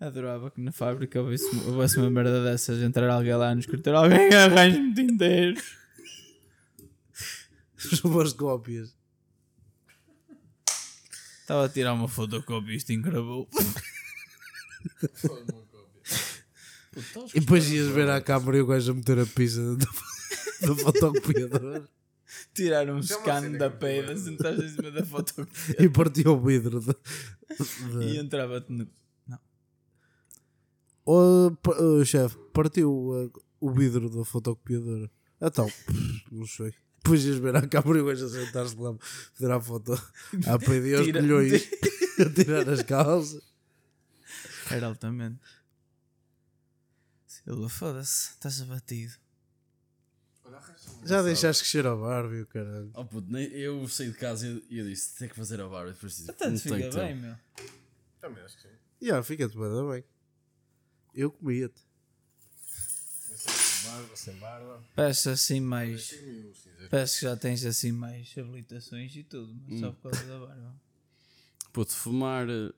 Adorava que na fábrica houvesse, houvesse uma merda dessas, entrar alguém lá no escritório, alguém arranja-me tinteiros. Os boas cópias. Estava a tirar uma fotocópia e isto encravou. E depois ias ver à câmara e o gajo a meter a pizza do, do fotocopiador Tirar um é uma scan da peida, sentaste em cima da fotocópia e partiu o vidro. De, e de... entrava-te no. O, o chefe partiu uh, o vidro da fotocopiadora. Então, não sei. Depois ias ver e o gajo a sentar-se lá, fazer a foto a pedir aos Tira- colhões, a tirar as calças. Era altamente. Silva, foda-se, estás abatido. Já deixaste crescer a Barbie, o caralho. Oh puto, nem- eu saí de casa e e eu disse: tem que fazer a. E depois disse: Até não te tenho fica tempo. bem, meu. Também acho que sim. Já, fica-te bem, bem. Eu comia-te. Sem barba, sem barba. Parece assim mais. Sem o cinzeiro. Parece que já tens assim mais habilitações e tudo, mas só por causa da barba. Puto, fumar eh,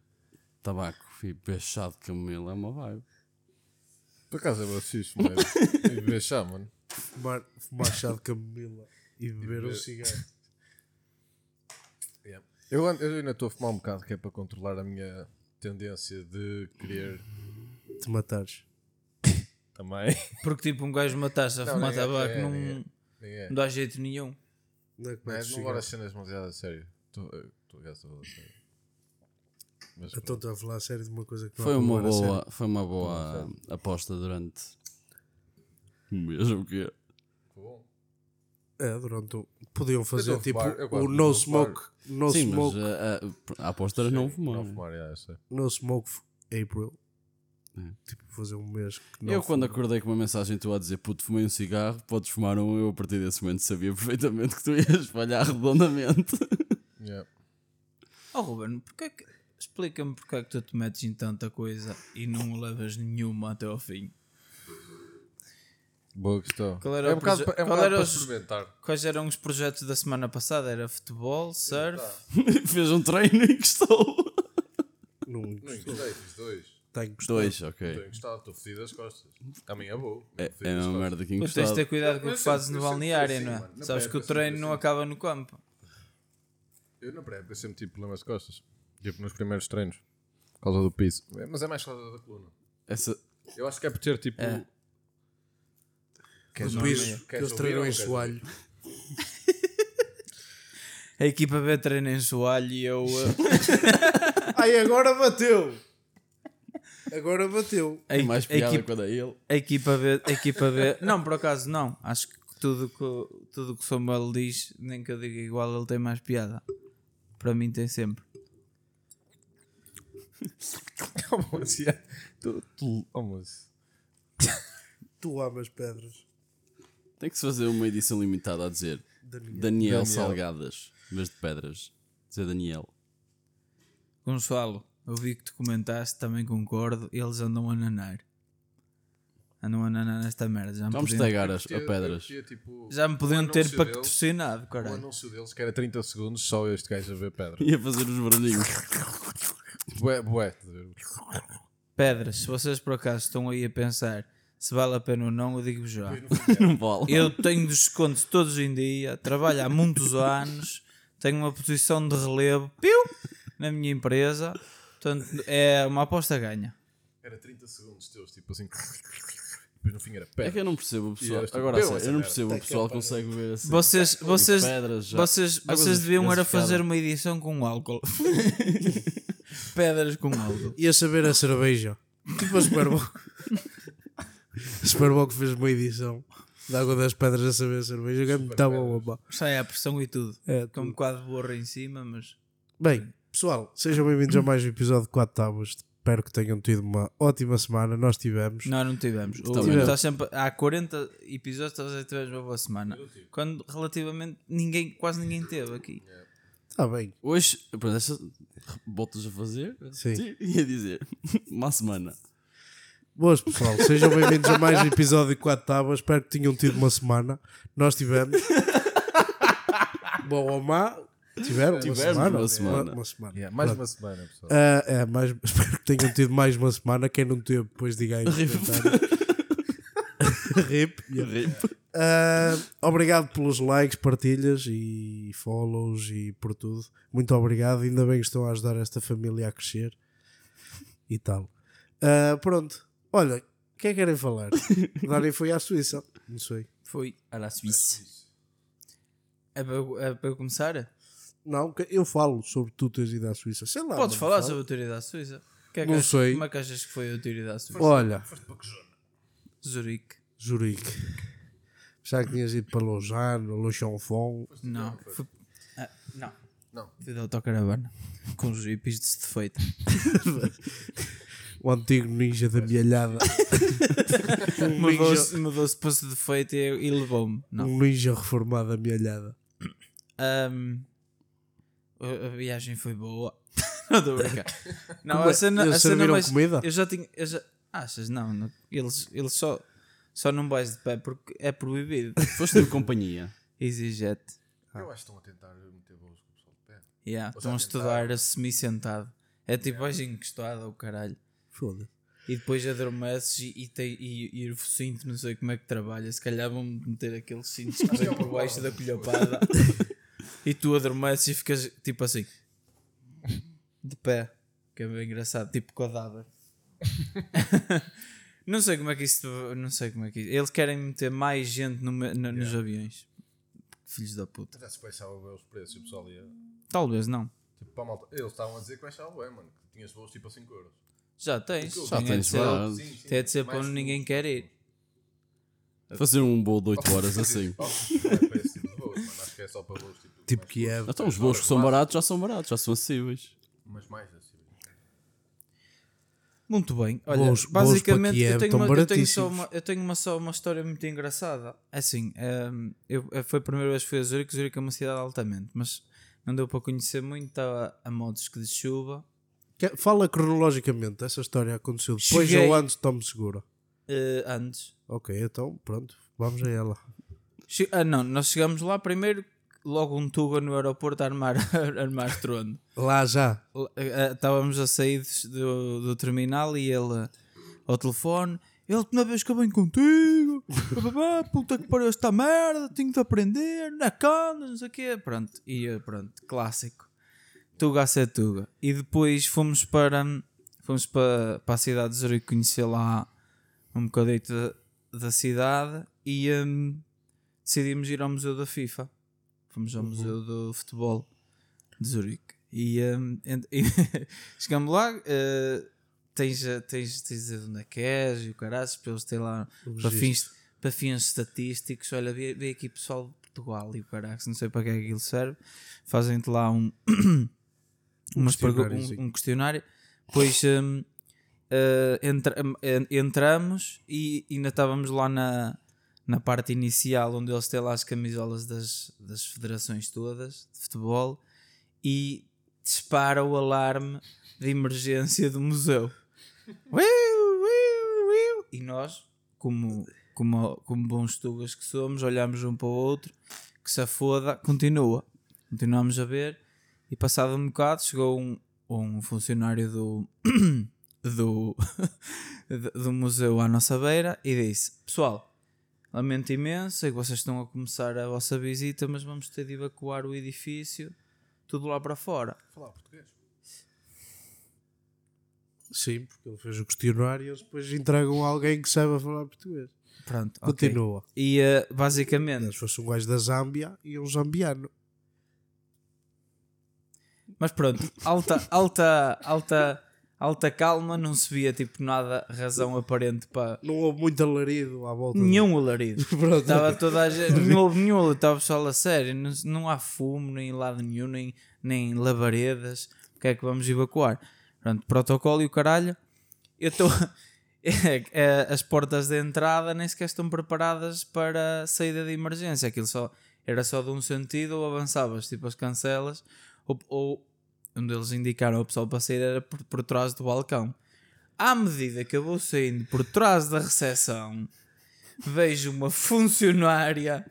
tabaco e beber chá de camelo é uma vibe. Por acaso é bem fixe, mas. E beber chá, mano. Fumar, fumar chá de camomila e beber um beber- cigarro. Yeah. Eu, an- eu ainda estou a fumar um bocado, que é para controlar a minha tendência de querer Te matares. também. Porque tipo um gajo matar-se a Não, fumar é, tabaco é, não, é. Nem é. não dá jeito nenhum. Não é que Não, metes não levar as cenas demasiado a sério. Estou estou a gastar a sério. Mas Então estou a falar a sério de uma coisa que não Foi há uma levar a sério. boa, foi uma boa aposta durante mês ou o quê? bom. É, durante o... Podiam fazer estou a tipo fumar, eu gosto o de no não smoke, no Sim, smoke, mas a, a, a aposta era não fumar. Não fumar, é, no smoke April. É. Tipo, fazer um mês que não Eu, quando fumo. acordei com uma mensagem tua a dizer puto, fumei um cigarro, podes fumar um, eu a partir desse momento sabia perfeitamente que tu ias falhar redondamente. Yeah. Oh Ruben, porque é que... explica-me porque é que tu te metes em tanta coisa e não levas nenhuma até ao fim. Boa questão. Qual era é o um bocado, é um qual era os- experimentar. Quais eram os projetos da semana passada? Era futebol, surf? Fez um treino e gostou. Não Não encostei, fiz dois. Tenho gostado. Dois, Estou ok. encostado, estou fedido das costas. Amanhã vou. É, é das uma merda que Mas tens de ter cuidado com o que fazes no fui balneário, assim, não é? Sabes que o treino não assim. acaba no campo. Eu na pré, eu sempre tive problemas de costas. Tipo nos primeiros treinos. Por causa do piso. É, Mas é mais por causa da coluna. Essa, Eu acho que é por ter tipo. É. Queres ouvir? que eles treinam em soalho. A equipa B treina em soalho e eu. eh, Ai, agora bateu! Agora bateu. a, é mais a piada equipa, quando é ele. a equipa B. A equipa B. Não, por acaso não. Acho que tudo que, tudo que o Samuel diz, nem que eu diga igual, ele tem mais piada. Para mim tem sempre. Oh, mas, yeah. Tu- tu- oh, mas- Tu amas pedras. Tem que se fazer uma edição limitada a dizer Daniel. Daniel, Daniel. Salgadas, vez de pedras. Dizer Daniel. Gonçalo, eu vi que tu comentaste, também concordo. Eles andam a nanar. Andam a nanar nesta merda. Já me Vamos podiam, tagar as, a pedras. tinha, tipo, já me podiam o ter anúncio patrocinado, O caralho. anúncio deles que era 30 segundos, só este gajo a ver pedra. Ia fazer os barulhinhos. Bué, bué. Pedras, se vocês por acaso estão aí a pensar se vale a pena ou não, eu digo já. Não vale. Eu tenho descontos todos em dia, trabalho há muitos anos, tenho uma posição de relevo piu, na minha empresa, portanto é uma aposta ganha. Era 30 segundos teus, tipo assim. Depois no fim era É pedra. que eu não percebo o pessoal. Este- Agora, a Bebam sério, essa eu não percebo o pessoal que consegue ver assim. Vocês, vocês, pedras já. vocês, vocês deviam era fazer uma edição com álcool. Pedras com álcool. Ia saber a cerveja. Tipo a Superboc. a Superboc fez uma edição da Água das Pedras a saber a cerveja. Que é muito bom, opa. Sai a pressão e tudo. É, Com um bocado de borra em cima, mas Bem, pessoal, sejam bem-vindos a mais um episódio de 4 Tábuas. Espero que tenham tido uma ótima semana. Nós tivemos. Não, não tivemos. O, não. está sempre, há 40 episódios, talvez já tivemos uma boa semana. Quando relativamente ninguém, quase ninguém teve aqui. Está bem. Hoje, pronto, essa, voltas a fazer? Sim. Ia dizer. Uma semana. Boas, pessoal. Sejam bem-vindos a mais um episódio de 4 Tábuas. Espero que tenham tido uma semana. Nós tivemos. Bom ou má, Tiveram uma Tivemos semana? uma semana. Uma, uma semana. Yeah, mais Pronto. uma semana, pessoal. Ah, é, mais, espero que tenham tido mais uma semana. Quem não teve, depois diga aí nos comentários. Rip. yeah. Rip. Ah, obrigado pelos likes, partilhas e follows e por tudo. Muito obrigado. Ainda bem que estão a ajudar esta família a crescer e tal. Ah, pronto. Olha, o que é que querem falar? Dani foi à Suíça. Não sei. Foi à la Suisse. É para, é para eu começar? Não, que eu falo sobre tu teres ido à Suíça. Sei lá. Podes falar fala. sobre a teoria da Suíça? Que é que Não achas- sei. Como é que achas que foi a teoria da Suíça? Olha, Zurique. Zurique. Já que tinhas ido para Lausanne, Luchonfon. Não. Foi... Ah, não. Não. Fui de autocaravana. Com os jipes de defeito. O antigo ninja da mielhada. um, Mudou-se mudou para de defeito e, e levou-me. Não. um ninja reformado da mielhada. Ahm, a, a viagem foi boa. não estou a brincar. Não, é? a cena, Eles a cena serviram mais. comida? Eu já tinha. Eu já, achas? Não, não. Eles, eles só, só não vais de pé porque é proibido. Foste de companhia. EasyJet. Eu acho que estão a tentar meter voos com o pessoal de pé. Yeah, Ou estão a estudar a semi-sentado. É tipo, vais encostado ao caralho. Foda. E depois adormeces e, e, tem, e, e o cinto, não sei como é que trabalha. Se calhar vão meter aqueles cintos que vêm por baixo da colhopada e tu adormeces e ficas tipo assim, de pé, que é bem engraçado, tipo cadáver. não sei como é que isso. Não sei como é que Eles querem meter mais gente no no- nos aviões, filhos da puta. Até se baixava bem os preços e o pessoal ia. Talvez não. Tipo, para malta. Eles estavam a dizer que baixava bem, mano. Que tinhas voos tipo a 5 euros. Já tens. Já Tem de tens. Sim, sim, Tem de ser para onde ninguém quer ir. Fazer um voo de 8 horas assim. É voos, mano. Acho que é só para voos tipo. Tipo Kiev. curtos. Então os voos que são baratos já são baratos, já são acessíveis. Mas mais assim. Muito bem. Olha, Voos- voos basicamente Kiev eu, tenho uma, eu, tenho só uma, eu tenho uma só uma história muito engraçada. É Assim, ehm, eu, eh, foi a primeira vez que fui a Zurique. Zurique é uma cidade altamente, mas não deu para conhecer muito. Estava a modos que de chuva. Que- Fala cronologicamente. Essa história aconteceu depois Cheguei- ou antes de Tome Segura. eh, antes. Ok, então pronto. Vamos a ela. Che- ah, não, nós chegamos lá primeiro, logo um Tuga no aeroporto a armar, a armar estrondo. Lá já. Eh, Estávamos a sair do, do terminal e ele ao telefone. Ele, na vez que eu venho contigo, bababá, puta que pariu esta merda, tenho de aprender, na cana, não sei o quê. Pronto, e eu, pronto, clássico. Tuga a ser Tuga. E depois fomos para, fomos para, para a cidade de Zurique conhecer lá um bocadito da, da cidade e hum, decidimos ir ao Museu da FIFA. Fomos ao Museu do Futebol de Zurique. E, hum, ent- e chegamos lá, eh, tens, tens, tens de dizer de onde é que és e o caraças, para eles têm lá para fins, para fins estatísticos. Olha, vê, vê aqui pessoal de Portugal e o caraças, não sei para que é que aquilo serve. Fazem-te lá um, umas questionáriozinho. um, um questionário. Depois hum, eh, entra- en- entramos e ainda estávamos lá na, na parte inicial onde eles têm lá as camisolas das, das federações todas de futebol e dispara o alarme de emergência do museu. E nós, como, como, como bons tugas que somos, olhamos um para o outro, que se foda, continua. Continuamos a ver e passado um bocado chegou um, um funcionário do, do, do museu à nossa beira e disse: Pessoal, lamento imenso, sei que vocês estão a começar a vossa visita, mas vamos ter de evacuar o edifício, tudo lá para fora. Falar português. Sim, porque ele fez o questionário e eles depois entregam a alguém que saiba falar português. Pronto. Continua. E eh, basicamente, Se fosse um gajo da Zâmbia e um zambiano. mas pronto, alta, alta, alta, alta calma, não se via tipo nada, razão aparente para Não houve muito alarido à volta. nenhum alarido. Estava toda a gente, não houve nenhum alarido, estava pessoal a sério, não, não há fumo, nem lado nenhum, nem, nem lavaredas. O que é que vamos evacuar? Pronto, protocolo e o caralho. Eu estou. É, é, as portas de entrada nem sequer estão preparadas para saída de emergência. Aquilo só era só de um sentido, ou avançavas tipo as cancelas, ou, ou onde eles indicaram o pessoal para sair era por, por trás do balcão. À medida que eu vou saindo por trás da recepção, vejo uma funcionária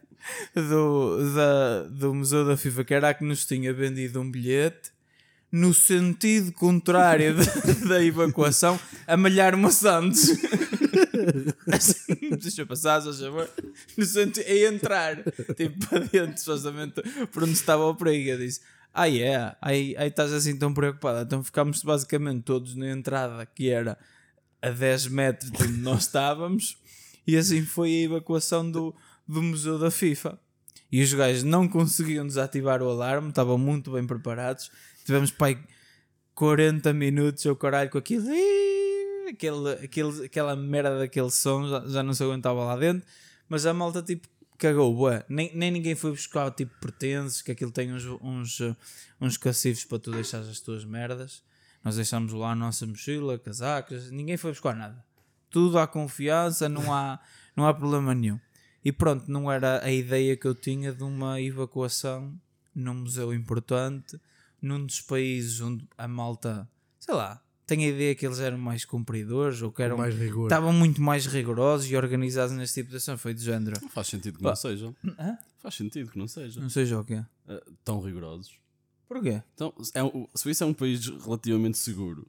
do, da, do Museu da FIFA, que era a que nos tinha vendido um bilhete no sentido contrário da, evacuação, a malhar maçantes. Assim, deixa passar, só favor. No sentido, a entrar, tipo, para dentro, supostamente, por onde estava o perigo. Eu disse: Ah, é? Aí, aí estás assim tão preocupada. Então ficámos basicamente todos na entrada, que era a 10 metros de onde nós estávamos, e assim foi a evacuação do, do Museu da FIFA. E os gajos não conseguiam desativar o alarme, estavam muito bem preparados. Tivemos pai 40 minutos ou caralho com aquilo, aquele, aquele, aquela merda daquele som, já, já não se aguentava lá dentro. Mas a malta tipo cagou, bué. Nem, nem ninguém foi buscar tipo pertences, que aquilo tem uns, uns, uh, uns cacifes para tu deixar as tuas merdas. Nós deixámos lá a nossa mochila, casacas, ninguém foi buscar nada. Tudo à confiança, não há, não há problema nenhum. E pronto, não era a ideia que eu tinha de uma evacuação num museu importante, num dos países onde a malta, sei lá, tenho a ideia que eles eram mais cumpridores ou que eram, mais rigor. estavam muito mais rigorosos e organizados neste tipo de ação. Foi de género. Não faz sentido que Pá. não sejam. Hã? Faz sentido que não sejam. Não sei já o que é. Ah, tão rigorosos. Porquê? Então, é, um- a Suíça é um país relativamente seguro.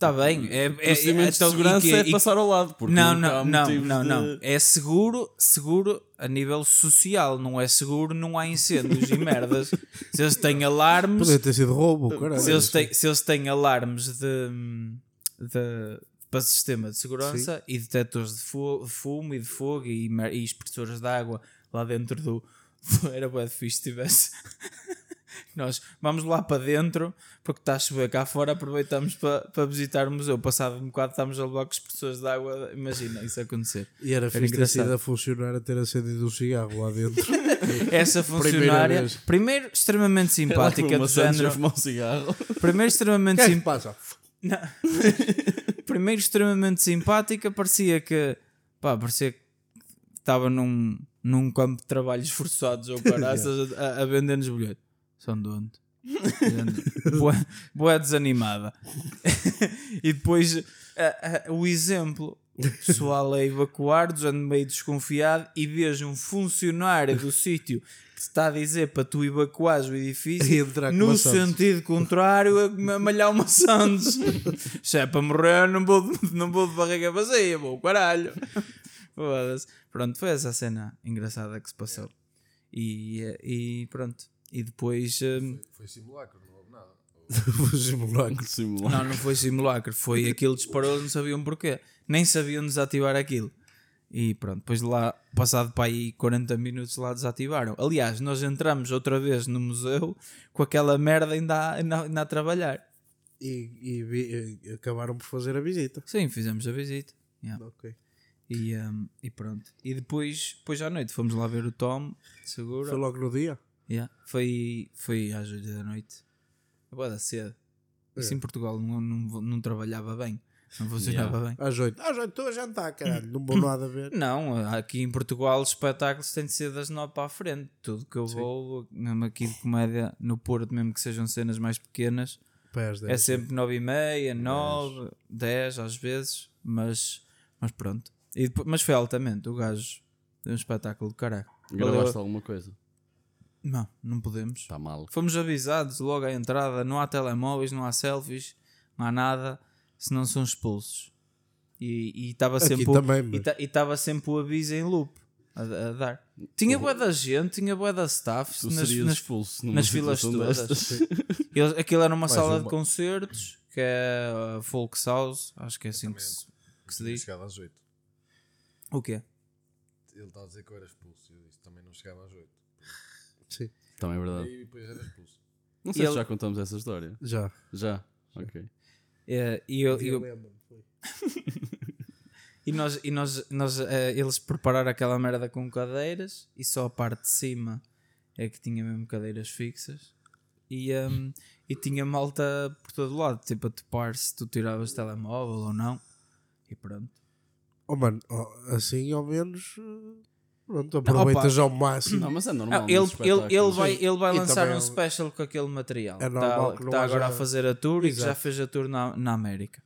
Está bem. É, é, Procedimentos então, de segurança e que- é e- passar ao lado. Porque Não, não, não, não, de- não. É seguro, seguro a nível social, não é seguro, não há incêndios e merdas. Se eles têm alarmes, Podia ter sido roubo, caralho. se eles têm, se eles têm alarmes de, de para sistema de segurança e detectores de, de fumo e de fogo e, e expressores de água lá dentro do. Era de fixe se tivesse. Nós vamos lá para dentro porque está a chover cá fora. Aproveitamos para, para visitar o museu. Passado um bocado, estamos a levar com expressores de água. Imagina isso acontecer. E era fixe ter sido a funcionar a ter acendido um cigarro lá dentro. Essa funcionária, primeiro, extremamente simpática, do género. um cigarro. Primeiro, extremamente é simpática. Primeiro extremamente simpática, parecia que pá, parecia que estava num, num campo de trabalhos forçados ou caraças a, a vender-nos bilhete. São de onde? boa, boa desanimada. e depois a- a- o exemplo. O pessoal a evacuar, já meio desconfiado, e vejo um funcionário do sítio que está a dizer para tu evacuares o edifício no sentido contrário a malhar uma Santos. Se é para morrer, não vou, de- não vou de barriga vazia, vou caralho. Pronto, foi essa cena engraçada que se passou. E, e pronto. E depois. hum, Foi simulacro, não houve nada. O simulacro. Simulado. Não, não foi simulacro, foi aquilo disparou, não sabiam porquê. Nem sabiam desativar aquilo. E pronto, depois de lá, passado para aí 40 minutos lá desativaram. Aliás, nós entramos outra vez no museu com aquela merda ainda a, ainda, ainda a trabalhar. E, e e acabaram por fazer a visita. Sim, fizemos a visita. Yeah. Ok. E, um, e pronto. E depois, depois à noite fomos lá ver o Tom, seguro. Foi logo no dia? Yeah. Foi, foi às 8 da noite. Agora cedo. Isso em Portugal não, não, não trabalhava bem. Não funcionava bem. Às 8. Às 8 estou a jantar, caralho. Não vou nada a ver. Não, aqui em Portugal os espetáculos têm de ser das 9 para a frente. Tudo que eu vou, mesmo aqui de comédia no Porto, mesmo que sejam cenas mais pequenas, Pés é sempre 9 e meia, 9, 10 às vezes, mas, mas pronto. E depois- mas foi altamente, o gajo deu um espetáculo de caraca. Gravaste alguma coisa? Não, não podemos. Está mal. Fomos avisados logo à entrada: não há telemóveis, não há selfies, não há nada, senão são expulsos. E e estava sempre, o- mas- e ta- estava sempre o aviso em loop a, a dar. Tinha boa da gente, tinha boa da staff Tu nas, nas, expulso nas filas todas. Eles- aquilo era uma sala de uma. concertos que é a Folk House, acho que é assim que se, que se diz. chegado às 8. O quê? Ele está a dizer que eu era expulso. Eu disse também não chegava às 8. Sim. Também é E verdade. aí depois era expulso. Não sei Ele- se já contamos essa história. Já. Já? Ok. É, e eu, eu- E nós, e nós, nós eh, eles prepararam aquela merda com cadeiras e só a parte de cima é que tinha mesmo cadeiras fixas e, ehm, e tinha malta por todo lado, tipo a topar se tu tiravas telemóvel ou não. E pronto. Oh, mano, oh, assim ao menos. eh, Pronto, aproveitas ao máximo. Não, mas é normal. Ah, ele, ele, ele vai, ele vai E lançar um é um- special com aquele material. É normal Tá- que não tá agora a fazer a tour e que já Exato. fez a tour na, na América.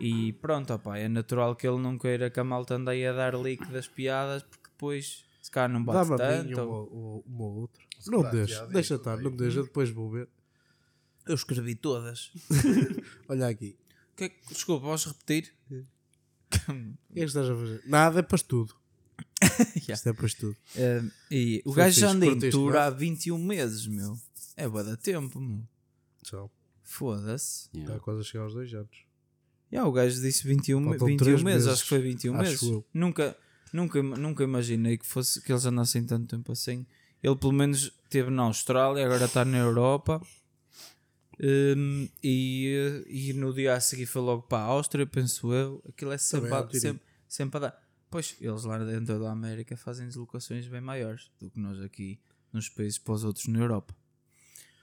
E pronto, opá, é natural que ele não queira que a malta ande aí a dar leak das piadas porque depois Se calhar não bate mim tanto. uma, uma, ou outra. Se Não calhar, deixa, deixa estar, não deixa, depois vou ver. Eu escrevi todas. Olha aqui. Que é que- desculpa, podes repetir? O que é que estás a fazer? Nada é para estudo. Yeah. Isto é para estudo. Eh, e o Foi gajo já anda em tour há 21 meses, meu. É boa da tempo, meu. Só. Foda-se. Yeah. Está quase a chegar aos dois anos. Yeah, o gajo disse 21, me- Faltam 21 três meses, meses, acho que foi 21 acho meses. eu. Nunca, nunca, nunca imaginei que, fosse, que eles andassem tanto tempo assim. Ele pelo menos esteve na Austrália, agora está na Europa. Hum, e, e no dia a seguir foi logo para a Áustria, penso eu. Aquilo é sempre, Também é um sempre, sempre a dar. Pois, eles lá dentro da América fazem deslocações bem maiores do que nós aqui nos países para os outros na Europa.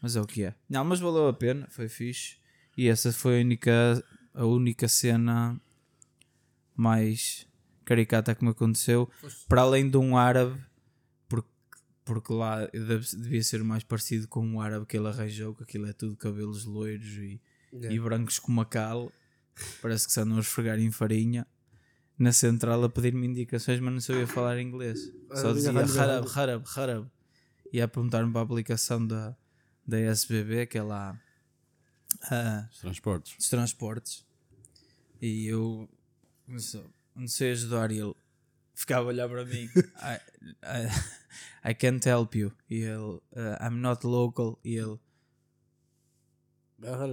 Mas é o que é. Não, mas valeu a pena, foi fixe. E essa foi a única, a única cena mais caricata que me aconteceu. Para além de um árabe, porque, porque lá devia ser mais parecido com um árabe que ele arranjou, que aquilo é tudo cabelos loiros e, e brancos como a cal. Parece que se andam a esfregar em farinha. Na central a pedir-me indicações, mas não sabia falar inglês. Só Ah, dizia arranjo, harab, harab, harab. E a perguntar-me para a aplicação da, da SBB, que é lá ah, Os transportes. dos transportes. E eu não sei, não sei ajudar e ele ficava a olhar para mim. I, I, I can't help you. E ele, ah, I'm not local. E ele, Para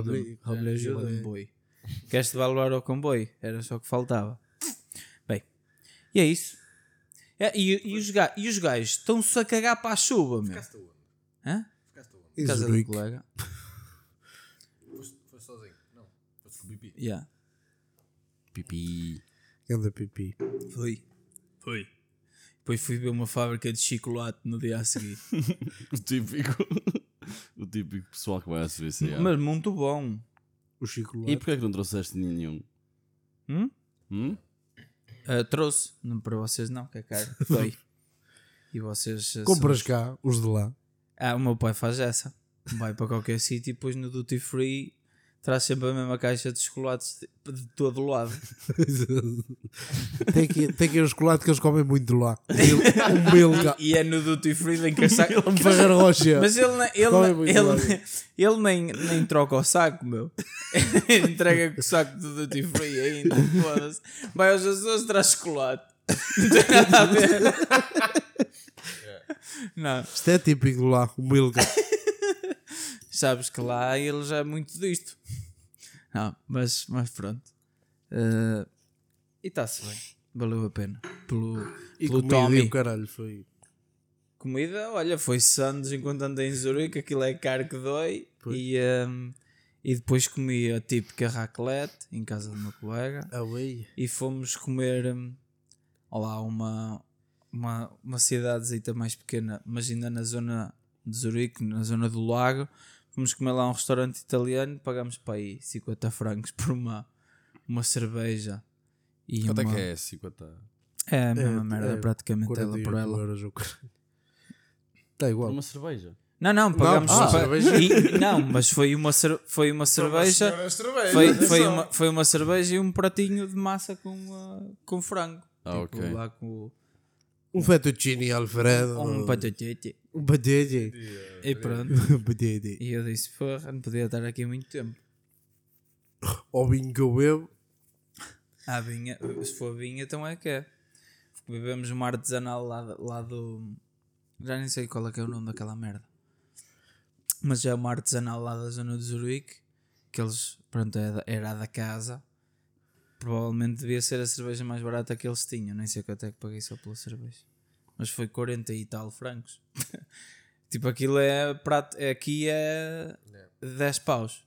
ajuda-me, mim, ajuda-me, boi. Queres-te levar ao comboio? Era só o que faltava. Bem, e é isso. É, e, e, os ga- e os gajos estão-se a cagar para a chuva, meu. Ficaste aonde? Hã? Ficaste? Em Casa do colega. Foste, foste sozinho? Não. Foste com o Bipi. Yeah. Pipi. Anda pipi. Foi. Foi. Depois fui ver uma fábrica de chocolate no dia a seguir. O típico. o típico pessoal que vai à Suíça. yeah. Mas muito bom. O Chico E porquê é que não trouxeste nenhum? Hum? Hum? Ah, trouxe. Não para vocês não, que é caro. Foi. E vocês... ah, Compras são- cá, os de lá. Ah, o meu pai faz essa. Vai para qualquer sítio e depois no duty free traz sempre a mesma caixa de chocolates de, de todo lado. tem, que, tem que ir ao chocolate que eles comem muito lá. Um milka. E é no duty free vem com a saco. Um Rocher. Mas ele, ele, ele, ele nem, nem troca o saco, meu. Entrega o saco do duty free ainda. Vai aos Açores traz chocolate. Não tem nada a ver. Não, Isto é típico lá, o milka. Sabes que lá ele já é muito disto. Não, mas, mas pronto. Eh, e está-se bem. Valeu a pena. Pelo, E pelo comida e Tommy. o caralho foi. Comida, olha, foi Santos enquanto andei em Zurique, aquilo é caro que dói. Pois. E, ehm, e depois comi a típica raclette em casa do meu colega. E fomos comer hum, lá uma, uma, uma cidadezita mais pequena, mas ainda na zona de Zurique, na zona do lago. Fomos comer lá a um restaurante italiano, pagámos para aí 50 francos por uma, uma cerveja. E Quanto é uma... que é? 50? É a mesma É, merda, é, praticamente ela 48 por ela. euros. Está igual. Uma cerveja? Não, não, pagámos. ah, pa- cerveja. e- não, mas foi uma, cer- foi uma cerveja. Foi, foi, uma, foi uma cerveja e um pratinho de massa com, ah, com frango. Ah, Tipo, ok. Lá com Um fettuccine Alfredo. um patatete. Um patete. E pronto. Um patete. E eu disse, porra, não podia estar aqui muito tempo. Ao vinho que eu bebo. Ah, vinha, se for vinha, então é que é. Bebemos uma artesanal lá, lá do. Já nem sei qual é que é o nome daquela merda. Mas é uma artesanal lá da zona de Zurique. Que eles, pronto, é era da casa. Provavelmente devia ser a cerveja mais barata que eles tinham. Nem sei quanto é que paguei só pela cerveja. Mas foi 40 e tal francos. tipo, aquilo é prato. é- Aqui é 10 paus.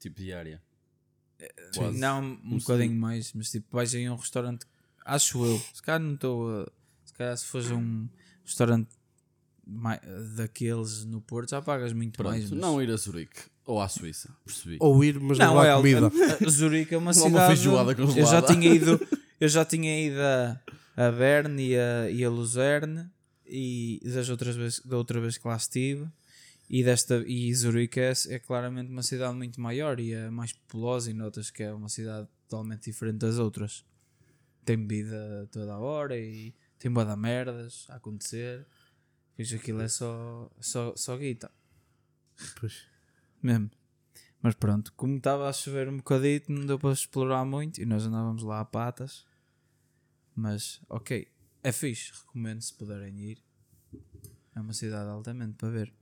Tipo diária. Sim, Quase. Não, um bocadinho mais, mas tipo, vais em um restaurante, acho eu, se calhar não estou a. Se calhar se fores a um restaurante daqueles no Porto já pagas muito Pronto, mais. mas- não ir a Zurique. Ou à Suíça. Percebi. Ou ir, mas não, não é há comida. a- Zurique é uma cidade. uma feijoada eu já tinha ido, eu já tinha ido a, a Berne e a, e a Luzerne e das outras vezes, da outra vez que lá estive. E, desta, e Zurique é, é claramente uma cidade muito maior e é mais populosa e notas que é uma cidade totalmente diferente das outras. tem bebida toda a hora e tem boa da merdas a acontecer. Pois aquilo é só, só, só guita, Pois. mesmo. Mas pronto, como estava a chover um bocadito, não deu para explorar muito e nós andávamos lá a patas. Mas ok, é fixe, recomendo se puderem ir. É uma cidade altamente para ver.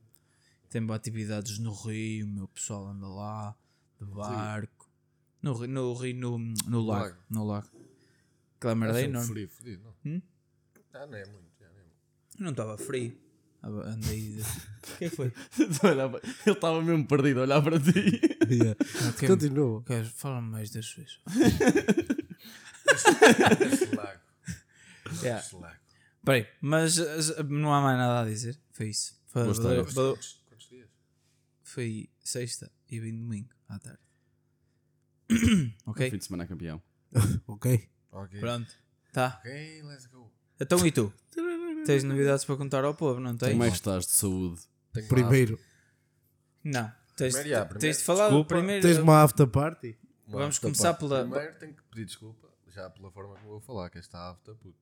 Tem boas atividades no rio, o meu pessoal anda lá, de barco. No rio, no, rio, no, no lago. lago. No lago. Aquela merda é Assim, enorme. frio, fodido, não. Hum? Ah, não é muito, já não é muito. Não estava frio. Estava- Andei. de- O que é que foi? Ele estava mesmo perdido a olhar para ti. Yeah. Ok, Continua. queres- Fala-me mais das suas. Yeah. Lago. Peraí, mas não há mais nada a dizer. Foi isso. Foi, Boa foi- Quantos, quantos dias? foi sexta e vim domingo à tarde. ok? Fim de semana campeão. Ok. Ok. Pronto. Tá. Ok, let's go. Então e tu? Tens novidades para contar ao povo, não tens? Como é que estás de saúde? Tenho Primeiro. Não. Tens, Primeiro, já, primeiro, tens de falar desculpa. primeiro. Tens uma after party? uma Vamos after começar party. pela- Primeiro tenho que pedir desculpa, já pela forma como vou falar, que esta afta, puto.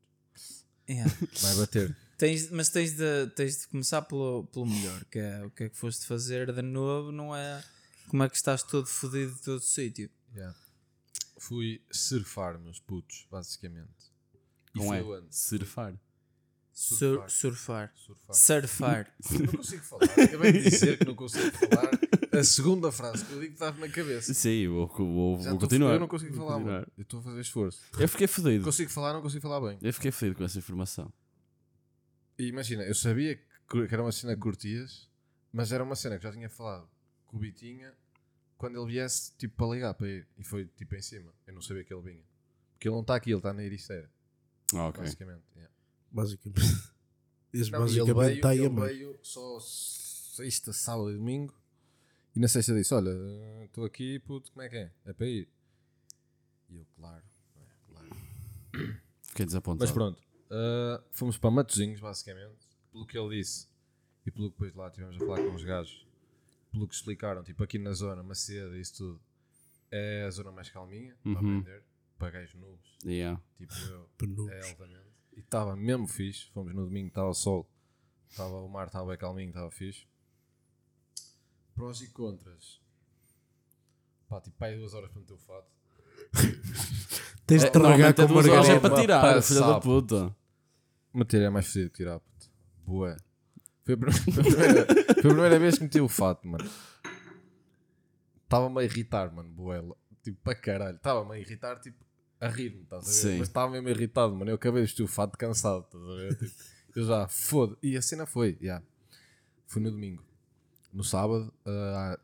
Yeah. Vai bater. Tens, mas tens de, tens de começar pelo, pelo melhor, que é o que é que foste fazer de novo, não é como é que estás todo fodido de todo sítio. Yeah. Fui surfar, meus putos, basicamente. E Não foi é? onde? Surfar. Sur- Surfar. surfar. Surfar. Surfar. Não consigo falar. Acabei de dizer que não consigo falar. A segunda frase que eu digo estava na cabeça. Sim, eu vou, vou, vou continuar. Eu não consigo Vou falar, continuar. mano. Eu estou a fazer esforço. Eu fiquei fodido. Consigo falar, não consigo falar bem. Eu fiquei fodido com essa informação. E imagina, eu sabia que que era uma cena que curtias, mas era uma cena que já tinha falado com o Bitinha quando ele viesse tipo para ligar para ir. E foi tipo em cima. Eu não sabia que ele vinha. Porque ele não está aqui, ele está na Ericeira. Ah, ok. Basicamente. yeah. Basicamente. Esse Não, basicamente está aí a ele meio. veio só sexta, sábado e domingo. E na sexta disse: Olha, estou aqui, puto, como é que é? É para ir. E eu, claro, é, claro. Fiquei desapontado. Mas pronto, uh, fomos para Matozinhos, basicamente. Pelo que ele disse e pelo que depois lá tivemos a falar com os gajos, pelo que explicaram, tipo aqui na zona, Maceda e isso tudo, é a zona mais calminha para Uhum. aprender, para gajos novos, Yeah. tipo eu, é altamente. E estava mesmo fixe. Fomos no domingo, estava sol, estava o mar, estava bem calminho, estava fixe. Prós e contras. Pá, tipo, aí duas horas para meter o fato. Tens de É, tragar normalmente com é duas horas é para tirar, Para filha da puta. Meter é mais fedido que tirar, puto. Boa. Foi a, primeira, foi a primeira vez que meti o fato, mano. Estava-me a irritar, mano, boela. Tipo, para caralho. Estava-me a irritar, tipo, a rir-me, estás a ver? Sim. Mas estava mesmo irritado, mano. Eu acabei de vestir o fato cansado, estás a ver? Tipo, eu já, foda E a cena foi, já. Foi no domingo. No sábado, ah,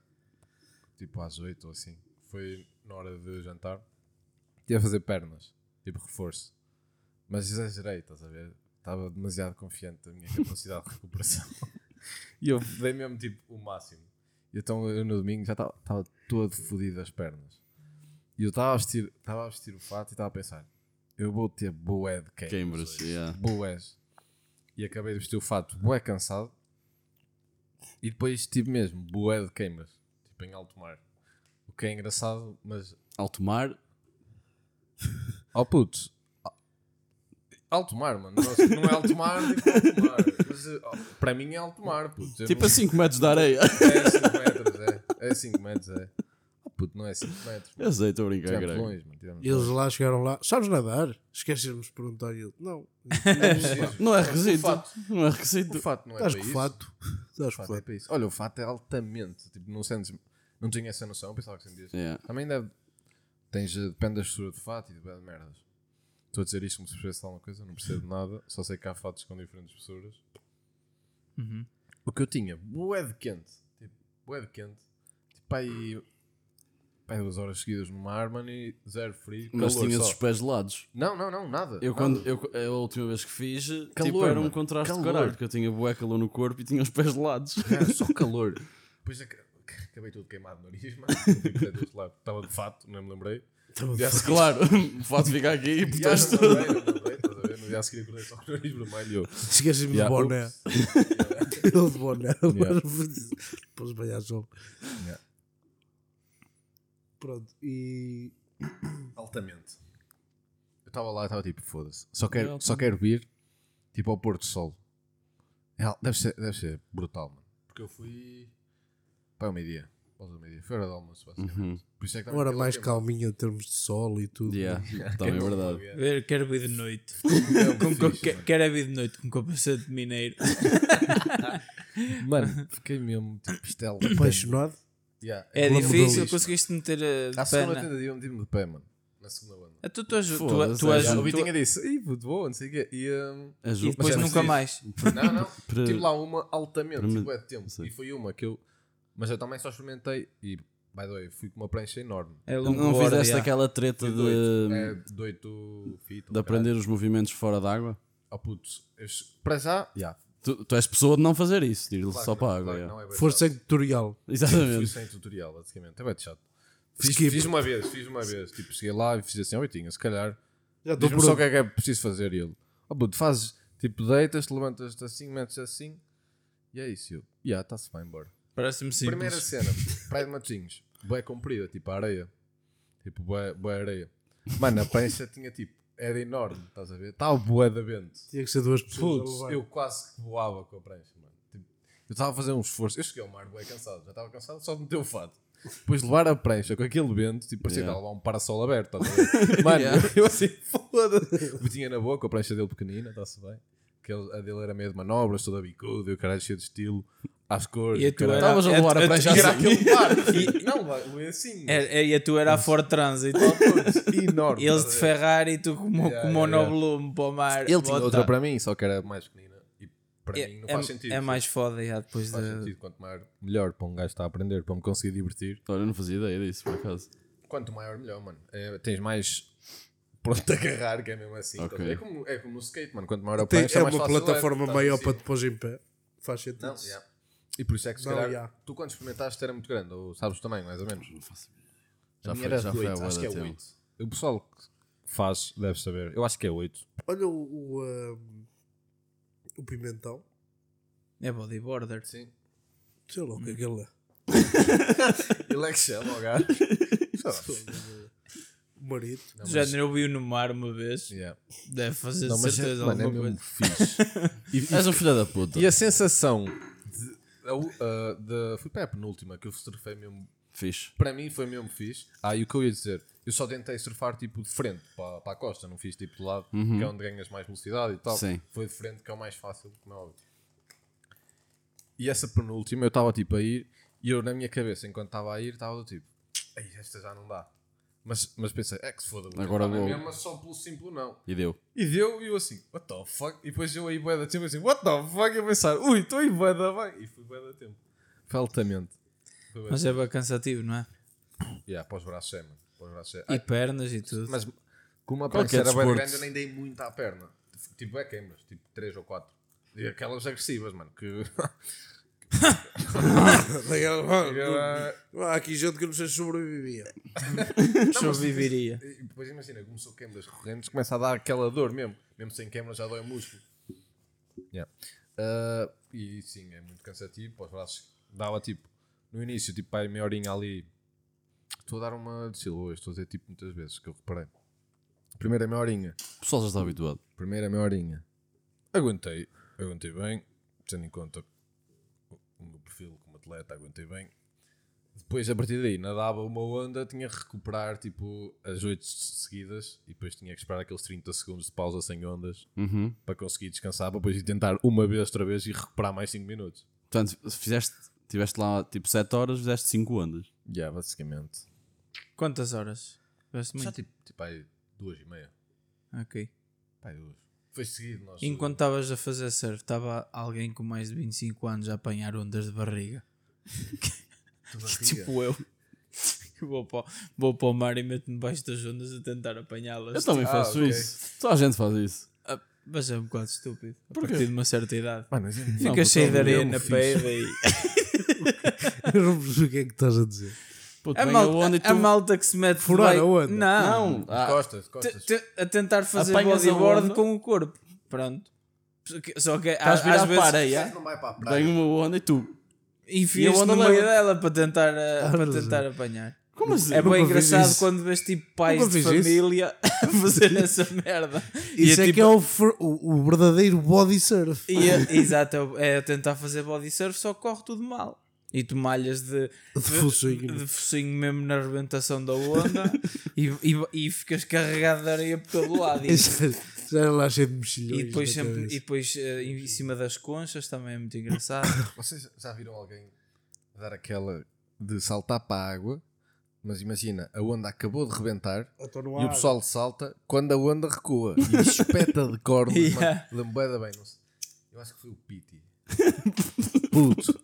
tipo às 8 ou assim. Foi na hora de jantar. Estive a fazer pernas, tipo reforço. Mas exagerei, estás a ver? Estava demasiado confiante da minha capacidade de recuperação. e eu dei mesmo tipo o máximo. E então eu no domingo já estava todo fodido das pernas. E eu estava a vestir, estava a vestir o fato e estava a pensar: eu vou ter boé de queimbras. Yeah. Boés. E acabei de vestir o fato boé cansado. E depois tive mesmo boé de queimbras. Tipo em alto mar. O que é engraçado, mas Alto mar. Oh puto. Alto mar, mano. Não, não é alto mar, tipo alto mar. Mas, oh, para mim é alto mar, puto. Eu Tipo não- a 5 metros de areia. É 5 metros, é. É 5 metros, é. Puto, não é 5 metros. Eu sei, estou a brincar, Tivemos longe, mano. tivemos Eles longe. lá chegaram lá. Sabes nadar? Esquecemos de perguntar ele. Não. Não é O requisito. fato, Não é o requisito. fato não é Estás para com isso. fato. Estás O com fato é fato. para isso. Olha, o fato é altamente. Tipo, não sentes. Não tinha essa noção, pensava que sentias. Yeah. Também deve. Tens, eh, depende da estrutura de fato e de de merdas. Estou a dizer isto como se percebesse alguma coisa, não percebo nada, só sei que há fatos com diferentes espessuras. Uhum. O que eu tinha, bué de quente, tipo, bué de quente, tipo, aí, pá, duas horas seguidas no mar, mano, e zero frio, Mas calor tinhas só. os pés gelados. Não, não, não, nada. Eu, nada. quando, eu, a última vez que fiz, tipo, Calor, era um contraste Calor. de caralho, porque eu tinha bué calor no corpo e tinha os pés gelados. Era só calor. Depois aca- acabei tudo queimado no nariz, mano, tipo, estava de fato, não me lembrei. Estava a seguir- claro, o fato ficar aqui e ver? No dia a seguir acordei só com o nariz vermelho Esqueci-me Yeah, de boné. Ele de boné. Depois à sol. Yeah. Pronto. E. altamente. estava lá e estava tipo, foda-se. Só quero, Eu só quero vir tipo ao Porto Sol. É, deve, ser, deve ser brutal, mano. Porque eu fui para o meio-dia. Pausa do meio-dia. Foi hora do almoço, basicamente. Uhum. Por isso é que também Agora fiquei mais calminho em termos de sol e tudo. Yeah, também é verdade. quero vir de noite. É Com, co- fixe, que- mano. quero é vir de noite com capacete de mineiro. Mano, fiquei mesmo tipo estela. Apaixonado. Yeah. É difícil, conseguiste meter a À de segunda pena. tentativa meti-me de pé, mano. Na segunda banda. Ah, Tu, tu, és- tu, Foda-se, tu é, o tu- Vitinha disse, ih, puto, boa, não sei o quê. E, hum, Ajuda. e depois Mas é nunca mais. não, não, tive lá uma altamente, tipo, é de tempo. Sim. E foi uma que eu. Mas eu também só experimentei e, by the way, fui com uma prancha enorme. É Não longboard, fizeste já. aquela treta de, doito, é, de 8 feet. de aprender os movimentos fora d'água? Oh, putz, eu- para já, já. Tu, tu és pessoa de não fazer isso, de ir Claro só para a água. claro yeah. é Foste sem tutorial. Fui Exatamente. sem tutorial, basicamente. É bem chato. Fiz, fiz uma vez, fiz uma vez. Tipo, cheguei lá e fiz assim, Vitinha, se calhar. Já estou Diz-me só o que é que é preciso fazer. E ele, ó, puto, fazes, tipo, deitas-te, levantas-te assim, metes assim. E é isso. E Eu, já, está-se bem, embora. Parece-me simples. Primeira cena, Praia de Matosinhos, bué comprida, tipo a areia. Tipo, bué, bué areia. Mano, a prancha tinha tipo, era enorme, estás a ver? Estava bué de vento. Tinha que ser duas pessoas. Putz, eu quase que voava com a prancha, mano. Tipo, eu estava a fazer um esforço. Eu cheguei ao mar bué cansado, já estava cansado só de meter o fato. Depois de levar a prancha com aquele vento, tipo, parecia Yeah. que estava um parasol aberto, estás a ver? Mano, Yeah. eu assim, foda-se. O tinha na boca, a prancha dele pequenina, está-se bem. Que ele- a dele era meio de manobras, toda bicuda, e o caralho cheio de estilo, às cores. E a o tua Estavas a levar a a- a- prancha E era assim. não, vai assim. É, é, e a tua era a Ford Transit. enorme. Eles estás de? Ferrari e tu com, mo- Yeah, com yeah, monoblume para o mar. Ele tinha outra para mim, só que era mais pequenina. E para É, mim não é- faz sentido. é mais foda já, depois Faz de. sentido. Quanto maior, melhor para um gajo estar a aprender, para me conseguir divertir. Olha, eu não fazia ideia disso, por acaso. Quanto maior, melhor, mano. É, tens mais pronto a agarrar, que é mesmo assim. Ok. estás a ver? É, como, é como no skate, mano. Quanto maior a Tem- prancha, é mais uma fácil plataforma maior assim. para pôr em pé. Faz sentido. Não, yeah. E por isso é que se Não, calhar, yeah. tu quando experimentaste era muito grande, ou sabes tamanho, mais ou menos? Não faço Já minha foi, era já de foi há oito, bué acho de que é tempo. 8. O pessoal que faz deve saber. Eu acho que é 8. Olha o, o, ahm, o pimentão. É bodyboarder. Sim. Sei lá o que é que ele é. Ele é que chama o gajo. O marido. Não, Já mas- eu vi-o no mar uma vez. Yeah. Deve fazer Não, mas é, certeza mano, é alguma mesmo coisa. fixe. És um filho da puta. E a sensação a u- a- de- fui para a penúltima que eu surfei mesmo. Fixe. Para mim foi mesmo fixe. Ah, e o que eu ia dizer? Eu só tentei surfar tipo de frente para, para a costa, não fiz tipo de lado, que é onde ganhas mais velocidade e tal. Sim. Foi de frente que é o mais fácil, como é óbvio. E essa penúltima eu estava tipo a ir e eu na minha cabeça, enquanto estava a ir, estava do tipo, Ei, esta já não dá. Mas, mas pensei, é que se foda, Agora na vou. mesma, só pelo simples não. E deu. E deu, e eu assim, what the fuck? E depois eu aí bué da tempo assim, what the fuck? E eu pensar, ui, estou aí bué da bem. E fui bué da tempo. Foi altamente. Foi Mas é bem cansativo, não é? Yeah, para os braços é, mano. Para os braços é. E Ai, pernas e tudo. mas como a prancha era bem grande, eu nem dei muito à perna. Tipo, é queimas, tipo 3 ou 4. E aquelas agressivas, mano, que... Há aqui gente que não sei se sobrevivia. Sobreviveria. E depois imagina, começou queimas recorrentes, começa a dar aquela dor mesmo. Mesmo sem queimas já dói o músculo. Yeah. Ah, e sim, é muito cansativo. Para os braços dava tipo, no início, tipo, pai, meia horinha ali. Estou a dar uma de hoje, estou a dizer tipo muitas vezes, que eu reparei. Primeira meia horinha, O pessoal já está habituado. primeira meia horinha. Aguentei, aguentei bem, tendo em conta atleta, aguentei bem. Depois, a partir daí, nadava uma onda, tinha que recuperar tipo as 8 seguidas e depois tinha que esperar aqueles 30 segundos de pausa sem ondas Uhum. para conseguir descansar, para depois ir tentar uma vez outra vez e recuperar mais 5 minutos. Portanto, se fizeste, tiveste lá tipo 7 horas, fizeste 5 ondas. Já, yeah, basicamente. Quantas horas? Já muito? tipo, tipo aí, duas e meia. Ok. Pai, duas. Foi seguido, nós. Enquanto estavas a fazer surf, estava alguém com mais de 25 anos a apanhar ondas de barriga. tipo eu. Que vou para, o- vou para o mar e meto-me debaixo das ondas a tentar apanhá-las. Eu também Ah, faço ok. isso. Toda a gente faz isso. Ah, Mas é um bocado estúpido. A partir de uma certa idade. Mano, é Não, Fica cheio de é areia na peida e. Eu não o que é que estás a dizer. Puto, A malta, a a malta que se mete Furar a onda? Não. Não. Ah, Costas, costas. a tentar fazer Apanhas a bodyboard com o corpo. Pronto. Só que- Estás às vezes para a areia, Não vai para a praia. vem uma onda e tu... E a onda no meio dela para tentar, uh, para não sei. tentar apanhar. Como assim? É bem engraçado isso. quando vês tipo pais de família a fazer essa merda. Isso é, tipo, que é o, o, verdadeiro body surf. é- exato, é tentar fazer body surf, só corre tudo mal. E tu malhas de, De focinho. de focinho mesmo na arrebentação da onda e, e, e ficas carregado de areia por todo lado. E, Já era lá cheio de mexilhões. e depois, na sempre, cabeça. e depois eh, em cima das conchas também é muito engraçado. Vocês já viram alguém dar aquela de saltar para a água? Mas imagina, a onda acabou de rebentar e o pessoal salta quando a onda recua e espeta de cornos. Yeah. mano. Bem, não sei. Eu acho que foi o Piti. Puto,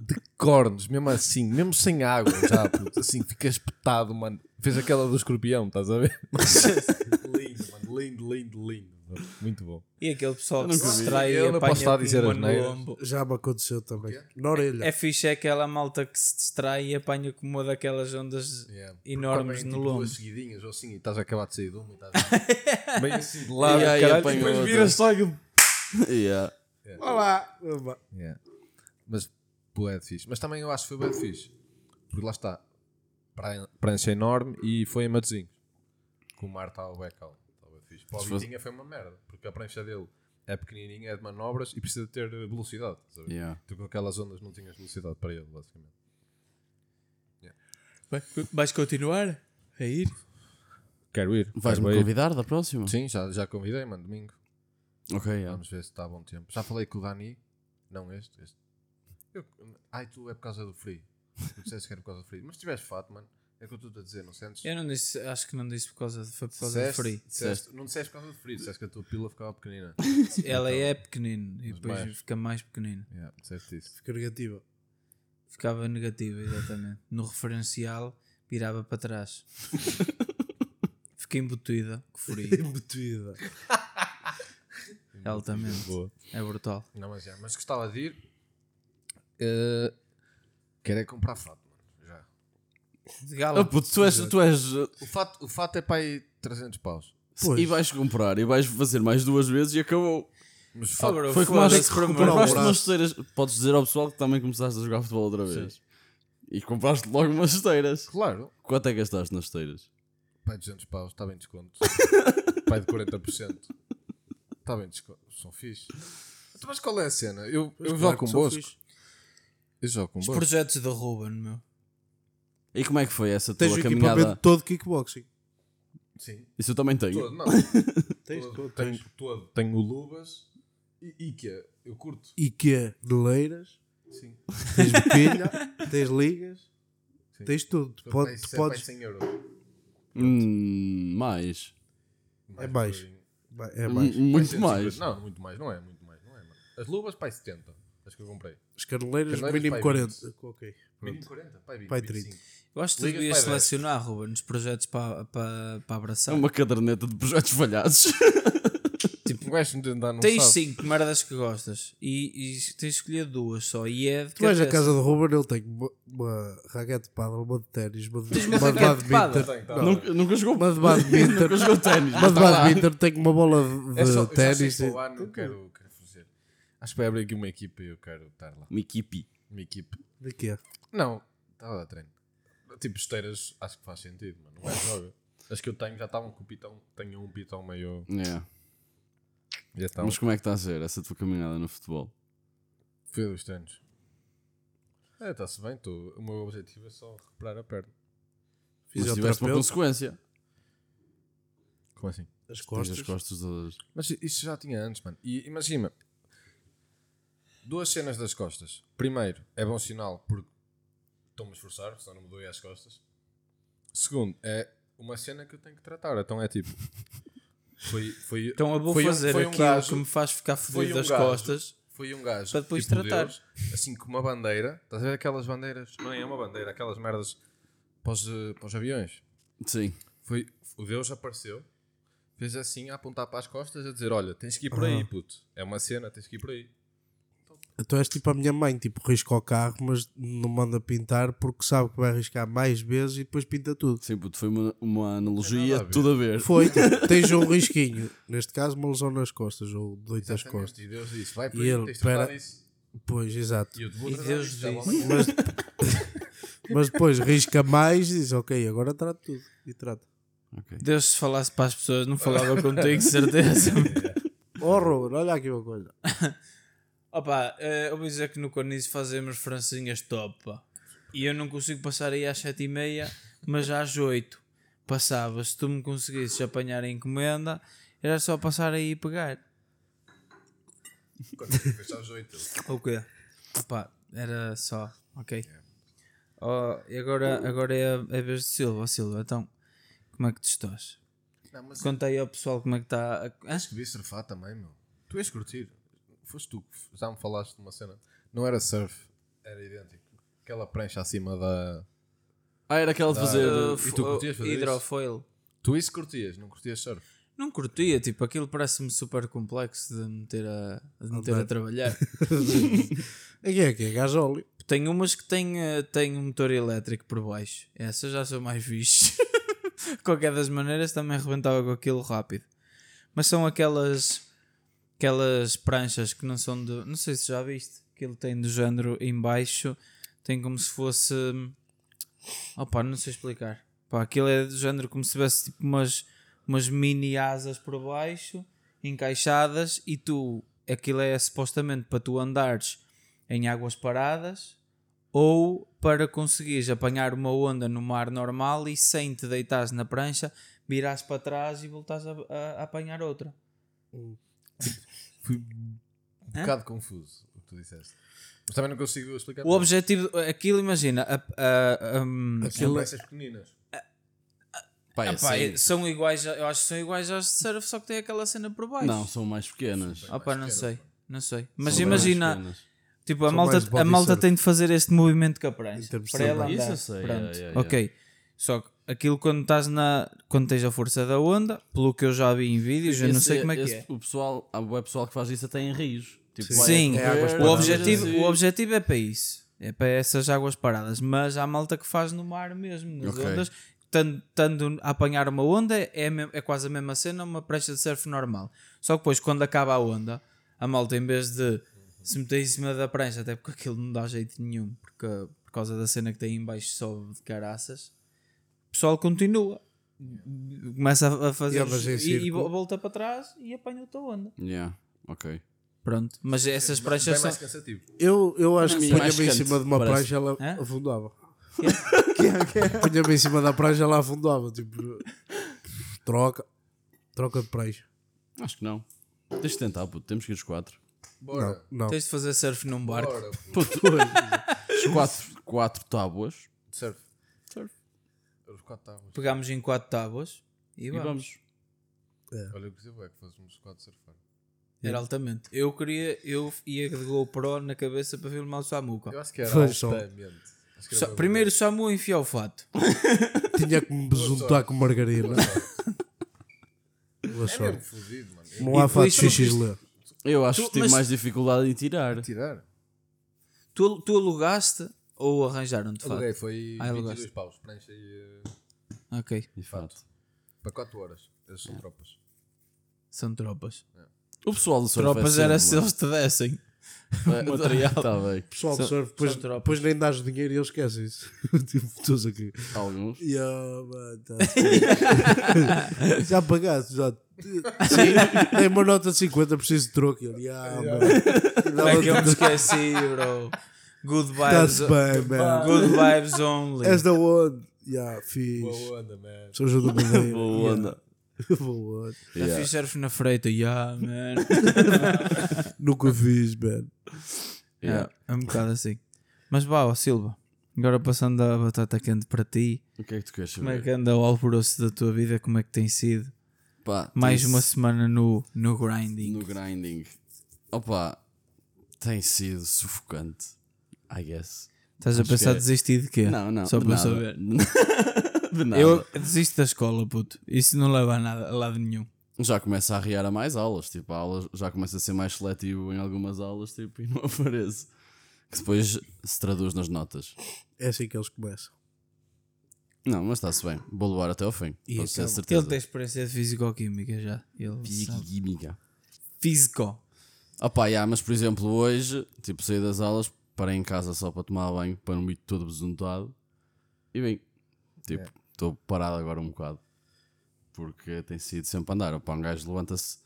de cornos, mesmo assim, mesmo sem água já, puto, assim, fica espetado, mano. Fez aquela do escorpião, estás a ver? lindo, mano, lindo, lindo, lindo. Muito bom. E aquele pessoal que se distrai e Eu não apanha posso estar a com dizer as neiras. Já me aconteceu também. Na orelha. É fixe é aquela malta que se distrai e apanha com uma daquelas ondas Yeah. enormes no tipo, lombo. duas seguidinhas ou assim e estás a acabar de sair de uma e estás meio assim de lado. E aí caralho, apanha depois viras só e... Yeah. Olá! Yeah. Mas, bué de fixe. Mas também eu acho que foi bué de fixe. Porque lá está. Pran- Prancha enorme e foi em Matosinhos. Com o mar estava bué calmo. Estava bué fixe. Para o Vitinha foi uma merda. Porque a prancha dele é pequenininha, é de manobras e precisa ter eh, velocidade. ver? Yeah. Tu com aquelas ondas não tinhas velocidade para ele, basicamente. Vai- Vais continuar a ir? Quero ir. Vais-me Quero ir. convidar da próxima? Sim, já, já convidei, mano, domingo. Ok, yeah. Vamos ver se está a bom tempo. Já falei com o Dani. Não este, este. Eu- ai, tu é por causa do frio. Tu disseste que era por causa do frio. Mas se tiveres fato, mano, é o que eu estou a dizer, não sentes? Eu não disse, acho que não disse por causa de, foi por causa Disseste- do frio. disseste- não disseste por causa do frio, disseste que a tua pila ficava pequenina. Ela é pequenino e depois mais. fica mais pequenino. Yeah, disseste isso. Fica negativa. Ficava negativa, exatamente. No referencial, virava para trás. Fiquei embutida, que frio. Embutida. Altamente. Boa. É brutal. Não, mas, já, mas gostava de ir. Eh, quero é comprar fato, mano. Já. De gala. Ah, puto, tu és, tu és O fato, o fato é para aí 300 paus. Pois. e vais comprar e vais fazer mais duas vezes e acabou. Mas Oh, fato, bro, Foi como as foda-se, por amor de recuperar o Deus. compraste umas esteiras. Podes dizer ao pessoal que também começaste a jogar futebol outra vez. E compraste logo umas esteiras. claro. Quanto é que gastaste nas esteiras? Pai, 200 paus, está bem desconto. Pai de 40%. Está bem desconto. São fixe. Então, Mas qual é a cena? Eu, eu Claro jogo que com sou Bosco. fixe. Eu jogo com Os projetos do Ruben, meu. E como é que foi essa Tens tua o caminhada? equipamento todo de kickboxing. Sim. Isso eu também tenho. Todo, não. Tens todo, todo. tenho, todo. Tenho luvas e Ikea. Eu curto. IKEA, neleiras, Sim. tens boquilha, tens ligas, Sim. tens tudo. Tu, pode- tu é podes. 100 euros. Hum, mais. É mais. um bocadinho. É mais. M- Muito 150. mais. Não, muito mais. Não é muito mais. Não é, mano. As luvas, pai 70. As que eu comprei. As caneleiras, Caneleiras, mínimo pai, 40. 20. Ok. Mínimo 40. Pai 20. Pai 25. Eu acho que tu Ligas devias para selecionar, Ruben, nos projetos para, para, para É abraçar. uma caderneta de projetos falhados. Tipo, um gajo de andar não Tens sabe. cinco merdas que gostas e, e tens de escolher duas só. E é de Tu vais à cabeça. casa do Ruben, ele tem uma, uma raquete de paddle, uma de ténis, uma de, Tens uma de raquete de. Tem, tá. Não, nunca, nunca jogou Uma de badminton. Nunca jogou ténis. Uma de tá badminton, tenho uma bola de É só, eu já sei ténis. que para o ano quero. Acho que vai abrir aqui uma equipa e eu quero estar lá. Uma equipe. Uma equipe. De quê? Não, estava a dar treino. Tipo, esteiras, acho que faz sentido, mano. Não é joga. As que eu tenho já estavam com o pitão. Tenho um pitão meio. Yeah. Já. Mas como é que está a ser essa tua caminhada no futebol? Foi dos treinos. É, está-se bem. Tô... O meu objetivo é só recuperar a perna. Mas tiveste uma consequência. É Como assim? as Tens costas. as costas todas. Mas isso já tinha antes, mano. E imagina, duas cenas das costas. Primeiro, é bom sinal porque estou-me a esforçar, senão não me doei às costas. Segundo, é uma cena que eu tenho que tratar. Então é tipo. Foi, foi, Então eu vou foi um- fazer foi um aquilo gajo- que me faz ficar fodido um das gajo costas. Foi um gajo Para depois tipo tratar. Deus, assim com uma bandeira. Estás a ver aquelas bandeiras? Não é uma bandeira, aquelas merdas para os, eh, para os aviões. Sim. Foi, o Deus apareceu, fez assim a apontar para as costas a dizer: Olha, tens que ir por aí, puto. É uma cena, tens que ir por aí. Tu és tipo a minha mãe, tipo, risca o carro, mas não manda pintar porque sabe que vai arriscar mais vezes e depois pinta tudo. Sim, puto, foi uma, uma analogia, a tudo a ver. Foi, tipo, tens um risquinho, neste caso uma lesão nas costas, ou doito das Exatamente. costas. E Deus disse: Vai por E aí, ele, tens de tratar pera- isso. Pois, exato. E E Deus disse-. Mas, Mas depois risca mais e diz: Ok, agora trata tudo. E trata. Ok. Deus se falasse para as pessoas, não falava contigo, certeza. Oh, Ruben, olha aqui uma coisa. Opa, eh, eu vou dizer que no Cornice fazemos francinhas top, pá. E eu não consigo passar aí às sete e meia, mas às oito passava. Se tu me conseguisses apanhar a encomenda, era só passar aí e pegar. Quando fechar às 8. O quê? Opa, era só, ok. Oh, e agora, agora é a, é vez de Silva. Silva, então, como é que tu estás? Não, mas Conta aí ao pessoal como é que está. a- acho que devias surfar também, meu. Tu ias curtir. Foste tu que já me falaste de uma cena. Não era surf, era idêntico. Aquela prancha acima da. Ah, era aquela de fazer. Uh, e tu curtias fazer isso? hidrofoil. Tu isso curtias, não curtias surf. Não curtia, tipo, aquilo parece-me super complexo de meter a, de meter a trabalhar. Aqui é que é gasóleo. Tem umas que têm, eh, têm um motor elétrico por baixo. Essas já são mais fixe. Qualquer das maneiras também arrebentava com aquilo rápido. Mas são aquelas aquelas pranchas que não são de. Não sei se já viste. Aquilo tem do género em baixo. Tem como se fosse. Opa, não sei explicar. Pá, aquilo é do género como se tivesse tipo umas, umas mini asas por baixo encaixadas e tu. Aquilo é supostamente para tu andares em águas paradas ou para conseguires apanhar uma onda no mar normal e sem te deitares na prancha, virares para trás e voltares a, a- a apanhar outra. Fui um bocado confuso o que tu disseste. Mas também não consigo explicar. O objetivo, aquilo imagina, a, a- a- um, São peças pequeninas. Pá, é Epá, assim. são iguais, eu acho que são iguais às de surf, só que tem aquela cena por baixo. Não, são mais pequenas. Opa, não sei, não sei. Mas imagina, tipo, a São malta, a malta surf. tem de fazer este movimento com a prancha Em termos de para ela andar. Isso eu sei, Pronto, yeah, yeah, ok. Só que aquilo quando estás na. Quando tens a força da onda, pelo que eu já vi em vídeos, eu não Esse- sei como é que esse- é. O pessoal, web pessoal que faz isso até em rios. Tipo, vai Sim, é o, objetivo, assim. o objetivo é para isso. É para essas águas paradas. Mas há malta que faz no mar mesmo, nas Ok. ondas. Estando, a apanhar uma onda, é, é quase a mesma cena, uma prancha de surf normal. Só que depois, quando acaba a onda, a malta, em vez de se meter em cima da prancha, até porque aquilo não dá jeito nenhum, porque, por causa da cena que tem em baixo só de caraças, o pessoal continua. Começa a- fazer Yeah, mas em e, e volta para trás e apanha outra onda. Yeah, ok. Pronto, mas essas pranchas são. mais cansativo. Eu, eu acho que mais punha-me em cima de uma parece. prancha ela Hã? afundava. Punha-me em cima da prancha ela afundava. Tipo, troca. Troca de prancha. Acho que não. Deixa de tentar, puto. Temos que ir os quatro. Bora. Não. Tens de fazer surf num barco. Bora. pô. Puto, os quatro, quatro tábuas. Surf. Os quatro tábuas. Pegámos em quatro tábuas e E vamos. vamos. Olha, eu percebo é que fazemos quatro surfar. Era altamente. Eu queria, eu ia de GoPro na cabeça para filmar o Samuca. Eu acho que era Foi altamente. Acho que era Sa- uma primeiro o Samu enfia o fato. Tinha que me besuntar com margarina. Boa. É sorte. mesmo fodido, mano. Não há fato xixi ler. Eu acho Tu- que tive mais dificuldade em tirar. Tirar. Tu, tu alugaste ou arranjaram-te fato? Aluguei, foi Ah, 22 alugaste. paus. Prancha e eh, Ok, De fato. para 4 horas. Eles são tropas. são tropas. O pessoal do surf Tropas é era sempre, se eles te dessem. mano. material. Tá bem. Pessoal São- de surf, depois, tropas. depois nem dás dinheiro e eles esquecem isso. tipo, todos aqui. Alguns. Yeah, mano, tá certo. já pagaste, já. Sim, dei uma nota de 50, preciso de troco. Ele, yeah, mano. Como é que eu me esqueci, bro? Good vibes. Bem, man. Good vibes only. És da onde? Yeah, fiz. Boa onda, man. Sou João da Madeira. Boa onda. Boa onda. Já Yeah. fiz surf na freita. Yeah, man. Nunca fiz, man. Yeah. É, é um bocado assim. Mas vá, ó, Silva. Agora passando a batata quente para ti. O que é que tu queres Como é saber? que anda o alvoroço da tua vida? Como é que tem sido? Pá, Mais uma semana no, no grinding. no grinding. Opa, tem sido sufocante. I guess. Estás a pensar que é. desistir de quê? Não, não. Só de para nada. saber. de nada. Eu desisto da escola, puto. Isso não leva a, nada, a lado nenhum. Já começa a arriar a mais aulas. Tipo, a aulas já começa a ser mais seletivo em algumas aulas tipo, e não aparece. Que depois se traduz nas notas. É assim que eles começam. Não, mas está-se bem. Vou levar até ao fim. E certeza. Ele tem experiência de físico-química já. Ele Física sabe. e química. Físico. Opa, yeah, mas por exemplo, hoje, tipo, saí das aulas, parei em casa só para tomar banho, para não ir todo besuntado. e bem, tipo, estou parado agora um bocado. Porque tem sido sempre andar. Opa, um gajo levanta-se.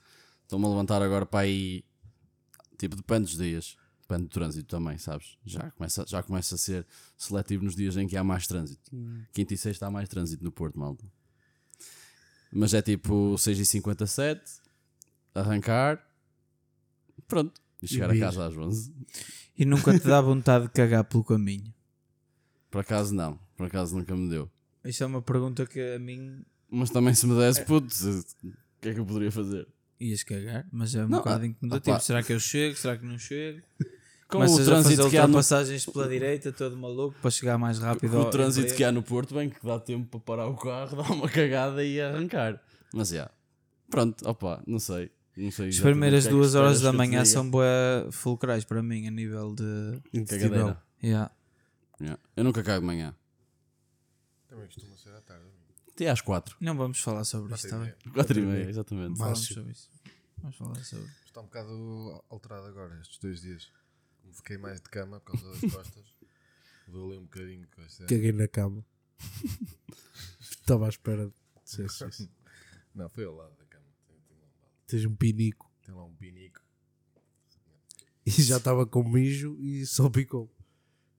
Estou-me a levantar agora para aí. Tipo, depende dos dias. Depende do trânsito também, sabes? Já começa, já começa a ser seletivo nos dias em que há mais trânsito. Quinta e sexta há mais trânsito no Porto, malta. Mas é tipo 6h57, arrancar, pronto. E chegar a vir. casa às 11. E nunca te dá vontade de cagar pelo caminho. Por acaso não, por acaso nunca me deu. Isso é uma pergunta que a mim Mas também se me desse, putz, o que é que eu poderia fazer? ias cagar, mas é um Não, bocado ah, incomodativo. opá. Será que eu chego? Será que não chego? Com Começas o trânsito que há no, ultrapassagens pela direita, todo maluco, para chegar mais rápido o trânsito emprego. que há no Porto, bem que dá tempo para parar o carro, dar uma cagada e arrancar. Mas já, pronto, opa, não sei. As primeiras é duas horas da manhã são bué fulcrais para mim a nível de. Intestinal. cagadeira. Yeah. Yeah. Eu nunca cago de manhã. Também costuma ser à tarde. Até às 4. Não vamos falar sobre isso, Quatro está e bem? meia. 4 e meia, exatamente. Falamos sobre isso. Vamos falar sobre. Está um bocado alterado agora, estes dois dias. Como fiquei mais de cama por causa das costas, vou ali um bocadinho com esta. Caguei na cama. Estava à espera de ser isso. Não, foi ao lado da cama. Tem, tem lá, um lado. Tens um pinico. Tem lá um pinico. E já estava com mijo e só picou.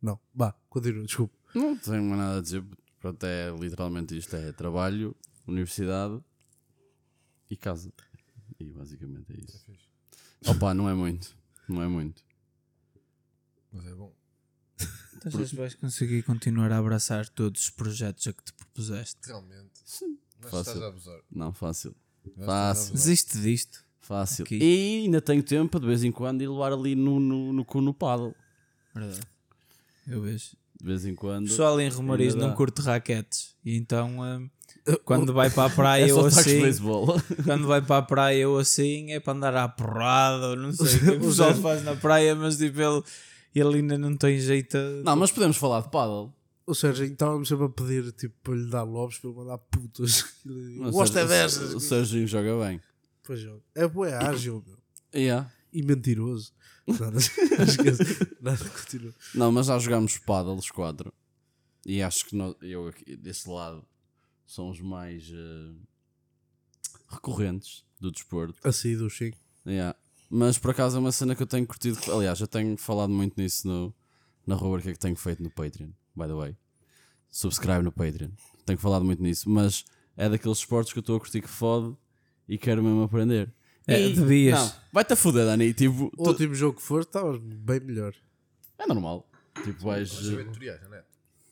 Não, vá, continua, desculpa. Não tenho mais nada a dizer. Pronto, é literalmente isto: é trabalho, universidade e casa. E basicamente é É isso. fixe. Opa, não é muito. Não é muito. Mas é bom. Então que vais conseguir continuar a abraçar todos os projetos a que te propuseste? Realmente. Sim. Mas Fácil. estás a abusar. Não, fácil. A Fácil. Desiste disto. Fácil. Aqui. E ainda tenho tempo de vez em quando ir levar ali no, no, no cu no paddle. Verdade. Eu vejo. De vez em O quando. pessoal em Romariz não curte raquetes. E então, hum, quando vai para a praia é de assim, quando vai para a praia ou assim, é para andar à porrada, ou não sei o que o pessoal faz na praia, mas tipo, ele, ele ainda não tem jeito. a- Não, mas podemos falar de paddle. Ou seja, estávamos sempre a pedir tipo, para lhe dar lobos, para ele mandar putas. É o- dessas. O Serginho joga bem. Pois é, é bué ágil, meu. Yeah. E mentiroso. Nada, esquece. Nada, continua. Não, mas já jogámos paddle os quatro. E acho que nós- eu aqui desse lado são os mais eh, recorrentes do desporto. Assim do Chico. Yeah. Mas por acaso é uma cena que eu tenho curtido. Aliás, eu tenho falado muito nisso no, na rubrica que tenho feito no Patreon, by the way. Subscribe no Patreon. Tenho falado muito nisso. Mas é daqueles esportes que eu estou a curtir que fode e quero mesmo aprender. É, E- devias. Não, vai-te a foder, Dani. Tipo, O tu- último jogo que foste, estavas bem melhor. é normal. Tipo, vais. Mas não é?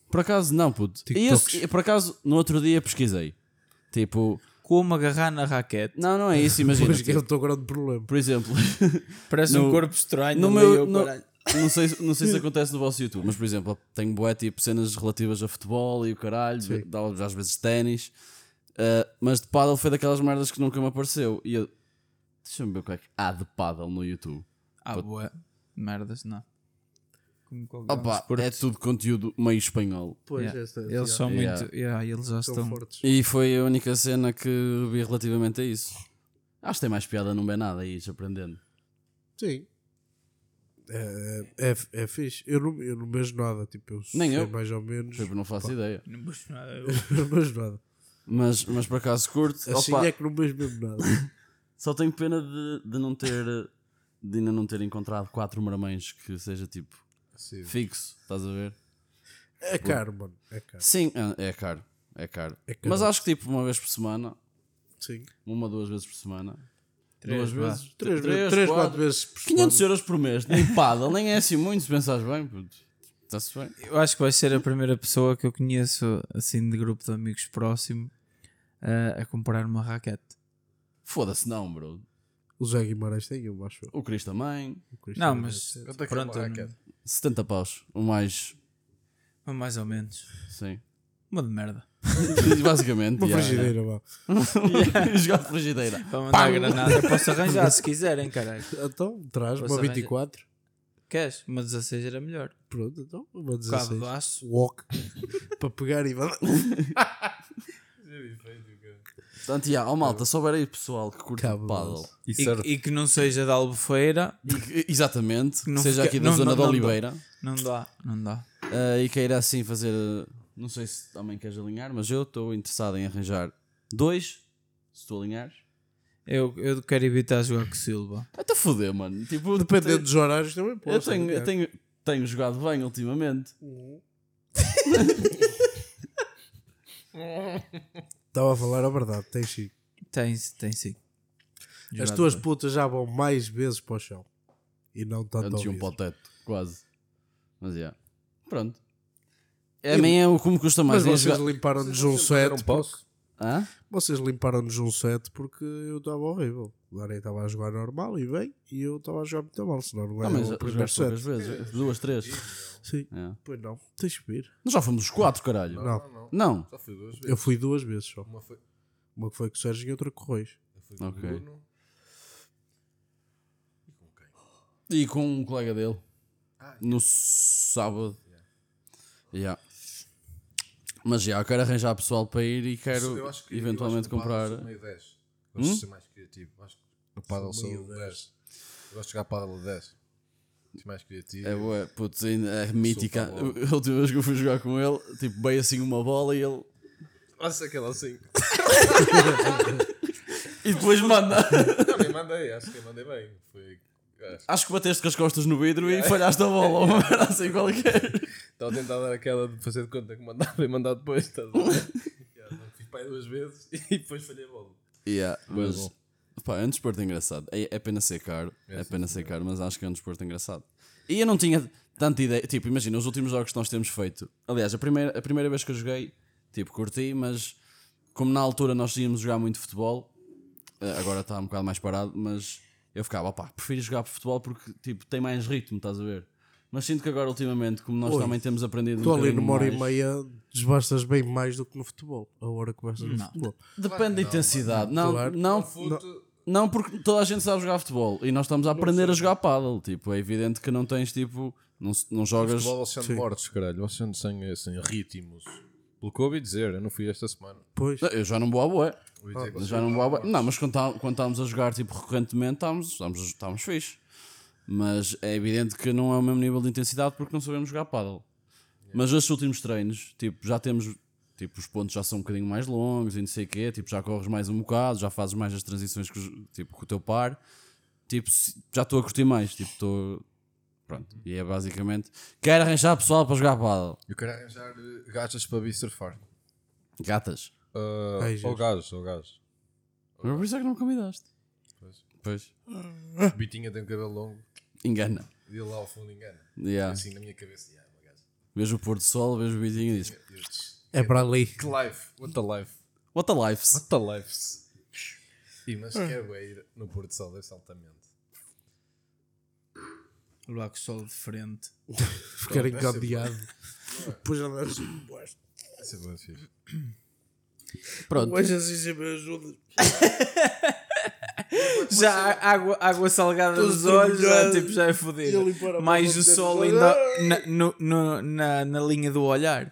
Por acaso, não, puto. E esse- por acaso, no outro dia pesquisei. Tipo, Como agarrar na raquete. não, não é isso, imagina. Que é o tipo, teu grande problema. por exemplo, Parece No- um corpo estranho. no meu. eu, no-. Não, sei, se- não sei se acontece no vosso YouTube, mas por exemplo, tenho bué tipo cenas relativas a futebol e o caralho, Sim. dá às vezes ténis, uh, mas de paddle foi daquelas merdas que nunca me apareceu. E eu, deixa-me ver o que é que há de paddle no YouTube. Ah, boa. Merdas, não. Opa, é tudo conteúdo meio espanhol. Pois, Yeah. esta, Eles são Yeah. muito. yeah, eles já estão. fortes. E foi a única cena que vi relativamente a isso. Acho que tem mais piada não ver nada e ir aprendendo. Sim. É, é, é fixe. Eu não, eu não vejo nada. Tipo, eu Nem sei eu. mais ou menos. Tipo, não faço ideia. Não puxo nada. Eu não vejo nada. Mas, mas por acaso curto. Assim Opa, é que não vejo mesmo nada. Só tenho pena de, de não ter. De ainda não ter encontrado quatro marmães que seja tipo Sim. fixo, estás a ver? É caro, mano. É caro. Sim, é, é caro. É caro. É caro. Mas acho que tipo uma vez por semana, Sim. uma, duas vezes por semana. Três, duas vezes. Três, três, três, quatro. quatro vezes por 500 semana. euros por mês, nem paddle, nem é assim muito, se pensares bem. puto. Está-se bem. Eu acho que vais ser a primeira pessoa que eu conheço, assim, de grupo de amigos próximo, a, a comprar uma raquete. Foda-se, não, bro. O Zé Guimarães tem, eu acho. O Cris também. O Cristiano Não, mas. tem. Quanto é que é Pronto, uma eu raquete? 70 paus. O mais. mais ou menos. Sim. Uma de merda. Basicamente. Uma yeah, frigideira, vá. yeah. Jogar de frigideira. Para mandar granada. Eu posso arranjar se quiserem, caralho. Então, traz Posso uma arranjar? 24. Queres? Uma 16 era melhor. Pronto, então, uma Cabo 16. de aço. Walk. para pegar e. Portanto, yeah, oh malta, se houver aí pessoal que curte Cabo de paddle. E E, e que não seja da Albufeira, E exatamente, que Não seja fica- aqui da não- zona não- da não- Oliveira não dá. Não dá. eh, e queira assim fazer. Não sei se também queres alinhar, mas eu estou interessado em arranjar dois. Se tu alinhares. Eu, eu quero evitar jogar com Silva. Até foder, mano. Tipo, Dependendo dos horários também Eu tenho, eu alinhar. tenho, tenho jogado bem ultimamente. Estava a falar a verdade, tens sim. Tem, tem sim. As Jogado tuas bem. putas já vão mais vezes para o chão. E não tanto Antes ao um para o teto, quase. Mas já. Pronto. A mim é o que me custa mais. Mas é vocês limparam-nos um set. Hã? Vocês limparam-nos um set porque eu estava horrível. O Darei estava a jogar normal e bem, e eu estava a jogar muito mal, senão não ganhava mas o primeiro set. vezes. Duas, três. Sim, É. pois não, tens que vir. Nós já fomos os quatro, caralho. Não. Não, não. Não. Só fui duas vezes. Eu fui duas vezes só. Uma foi, Uma que foi com o Sérgio e outra com o Reis. eu fui com Ok. o Bruno. E com quem? E com um colega dele. Ah, No sábado. Yeah. Mas já, eu quero arranjar pessoal para ir e quero Eu acho que- eventualmente eu acho que comprar. sou meio 10. Gosto Hum? de ser mais criativo. Acho que no paddle sou meio 10. Eu gosto de jogar paddle a 10. Sou mais criativo. É, ué, putz, ainda é mítica. A última vez que eu fui jogar com ele, tipo, veio assim uma bola e ele. Olha aquela assim. E depois manda. Não, nem mandei. Acho que mandei bem. Foi. Acho- Acho que bateste com as costas no vidro e falhaste a bola, ou uma merda assim qualquer. Estava a tentar dar aquela de fazer de conta que mandava e mandar depois. Estás a ver? Fiz pai duas vezes e depois falhei a bola. Yeah, mas. bom. Pá, é um desporto engraçado. É, é pena ser caro. É, É, sim, pena ser caro, mas acho que é um desporto engraçado. E eu não tinha tanta ideia. Tipo, imagina, os últimos jogos que nós temos feito. Aliás, a primeira, a primeira vez que eu joguei, tipo, curti, mas como na altura nós tínhamos jogar muito futebol, eh, agora está um bocado mais parado, mas eu ficava, opá, prefiro jogar futebol porque, tipo, tem mais ritmo, estás a ver? Mas sinto que agora, ultimamente, como nós Oi, também temos aprendido Tu um ali numa hora e mais- meia desbastas bem mais do que no futebol. A hora que começas no Não. futebol. Depende da intensidade. Não, Claro. não, Futo, Não, porque toda a gente sabe jogar futebol e nós estamos a aprender a jogar paddle. Tipo, é evidente que não tens tipo. Não, não jogas. futebol vocês Sim. são mortos, caralho. São sem, sem ritmos. Pelo que eu ouvi dizer, eu não fui esta semana. Pois. Eu já não vou à boé. Vocês Já não. Não, mas quando, tá- quando estávamos a jogar tipo, recorrentemente, estávamos, estávamos, estávamos fixe. Mas é evidente que não é o mesmo nível de intensidade porque não sabemos jogar paddle. Mas estes últimos treinos, tipo, já temos. Tipo, os pontos já são um bocadinho mais longos e não sei o quê. Tipo, já corres mais um bocado, já fazes mais as transições com, tipo, com o teu par. Tipo, já estou a curtir mais. Tipo, estou. Pronto. E é basicamente. Quero arranjar pessoal para jogar paddle. Eu quero arranjar eh, gajas para vir surfar. Gatas. Uh, Ai, ou Jesus. gajos, ou gajos. Mas por isso é que não me convidaste. Pois. Pois. O Bitinha tem o cabelo longo Engana. e lá ao fundo engana. Yeah. Assim na minha cabeça, yeah. Vejo o pôr do sol, vejo o bitinho e diz: É para ali. Que life, what a life, What a lives. what a life. E mas quero é ir no pôr do sol desse altamente. Levar com o sol de frente. Ficar deve ser encandeado. Depois andas. Vai ser bom fixe. Pronto. Mas assim sempre ajuda. Já água, água salgada nos olhos, já, tipo, já é fodido. Mais o sol ainda na, no- no- na, na linha do olhar.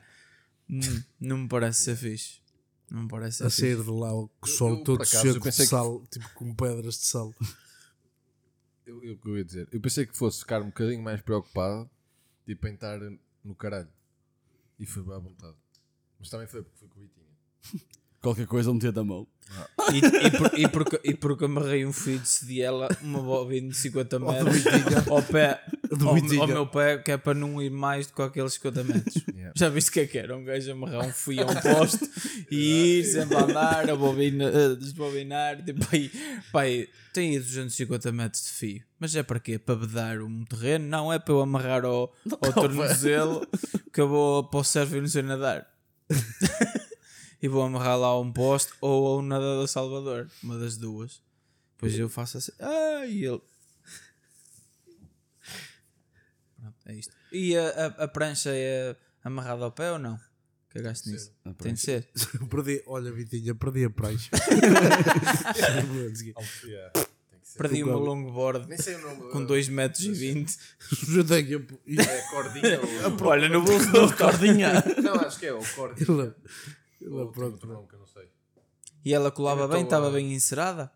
Hum, não me parece ser fixe. Não me parece ser A fixe. sair de lá o sol eu, todo acaso, cheio eu de pensei que- sal, tipo com pedras de sal. Eu, eu, eu ia dizer, eu pensei que fosse ficar um bocadinho mais preocupado, tipo em estar no caralho. E foi bem à vontade. Mas também foi porque foi com o. Qualquer coisa metia da mão. E, e, por, e, porque, e porque amarrei um fio de cediela, uma bobina de 50 metros ao pé, Do ao, ao meu pé, que é para não ir mais do que aqueles 50 metros. Yeah. Já viste o que é que era? Um gajo amarrar um fio a um poste e ir sempre a andar, a bobina, a desbobinar. Tipo, aí, pai, tem aí 250 metros de fio. Mas é para quê? Para vedar um terreno? Não, é para eu amarrar ao, ao tornozelo que eu vou para o servo e não sei nadar. e vou amarrar lá a um poste ou a um nadador Salvador, uma das duas. Depois eu faço assim, ah, e ele. Pronto, é isto. E a, a, a prancha é amarrada ao pé ou não? Cagaste nisso? Tem de ser. perdi, olha, Vitinha, perdi a prancha. Perdi o- longboard Nem sei o nome. com 2 metros e 20. Já tenho. É cordinha ou... Olha, no bolso do cordinha. Não, acho que é o cordinha. Outro pronto. nome que eu não sei. E ela colava Eu bem, estava bem encerada.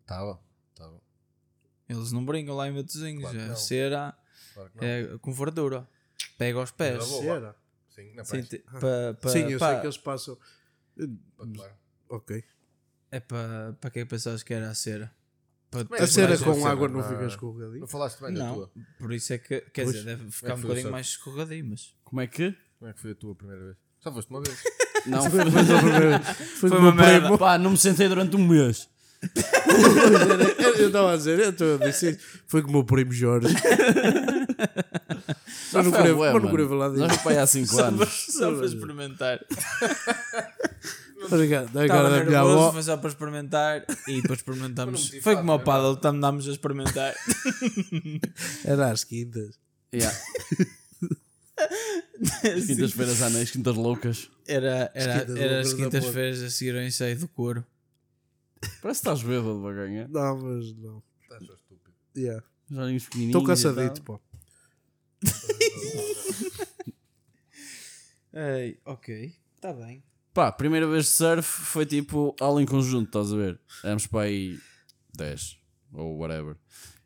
Estava, estava. Eles não brincam lá em Matosinhos. Claro que é cera, Claro é com fartura. Pega aos pés. Era bom. Será? Sim, na Sim, te- pa- pa- Sim, eu pá, sei que eles passam. Claro. Ok. É para pa que é que pensavas que era a cera? É A cera com a cera? água não fica escorregadinho. Não falaste bem da Não, tua. por isso é que, quer Pois. dizer, deve ficar que um bocadinho mais escorregadinho, mas Como é que? Como é que foi a tua primeira vez? Só foste uma vez. Não, Foi, foi, foi, Foi com o uma meu merda. primo. pá, não me sentei durante um mês. Eu- estava a dizer, eu estou a dizer, foi com o meu primo Jorge. Mas não queria- mas não queria falar disso. Para aí há 5 só para, anos. só para experimentar. Obrigado. Da cara da minha nervoso, avó. foi só para experimentar e depois experimentamos. Mas não Foi como ao fato, paddle, tam- andámos a experimentar. Era às quintas. Yeah. Quintas-feiras à noite, quintas loucas. Era, era, Quintas era as quintas-feiras a seguir ao ensaio do couro. Parece que estás bêbado, baganha. Não, mas não. Estás só estúpido. Yeah. Já nem os pequenininhos. Estou cansadito, pô. Ei, ok, está bem. Pá, primeira vez de surf foi tipo aula em conjunto, estás a ver? Éramos para aí 10 ou whatever.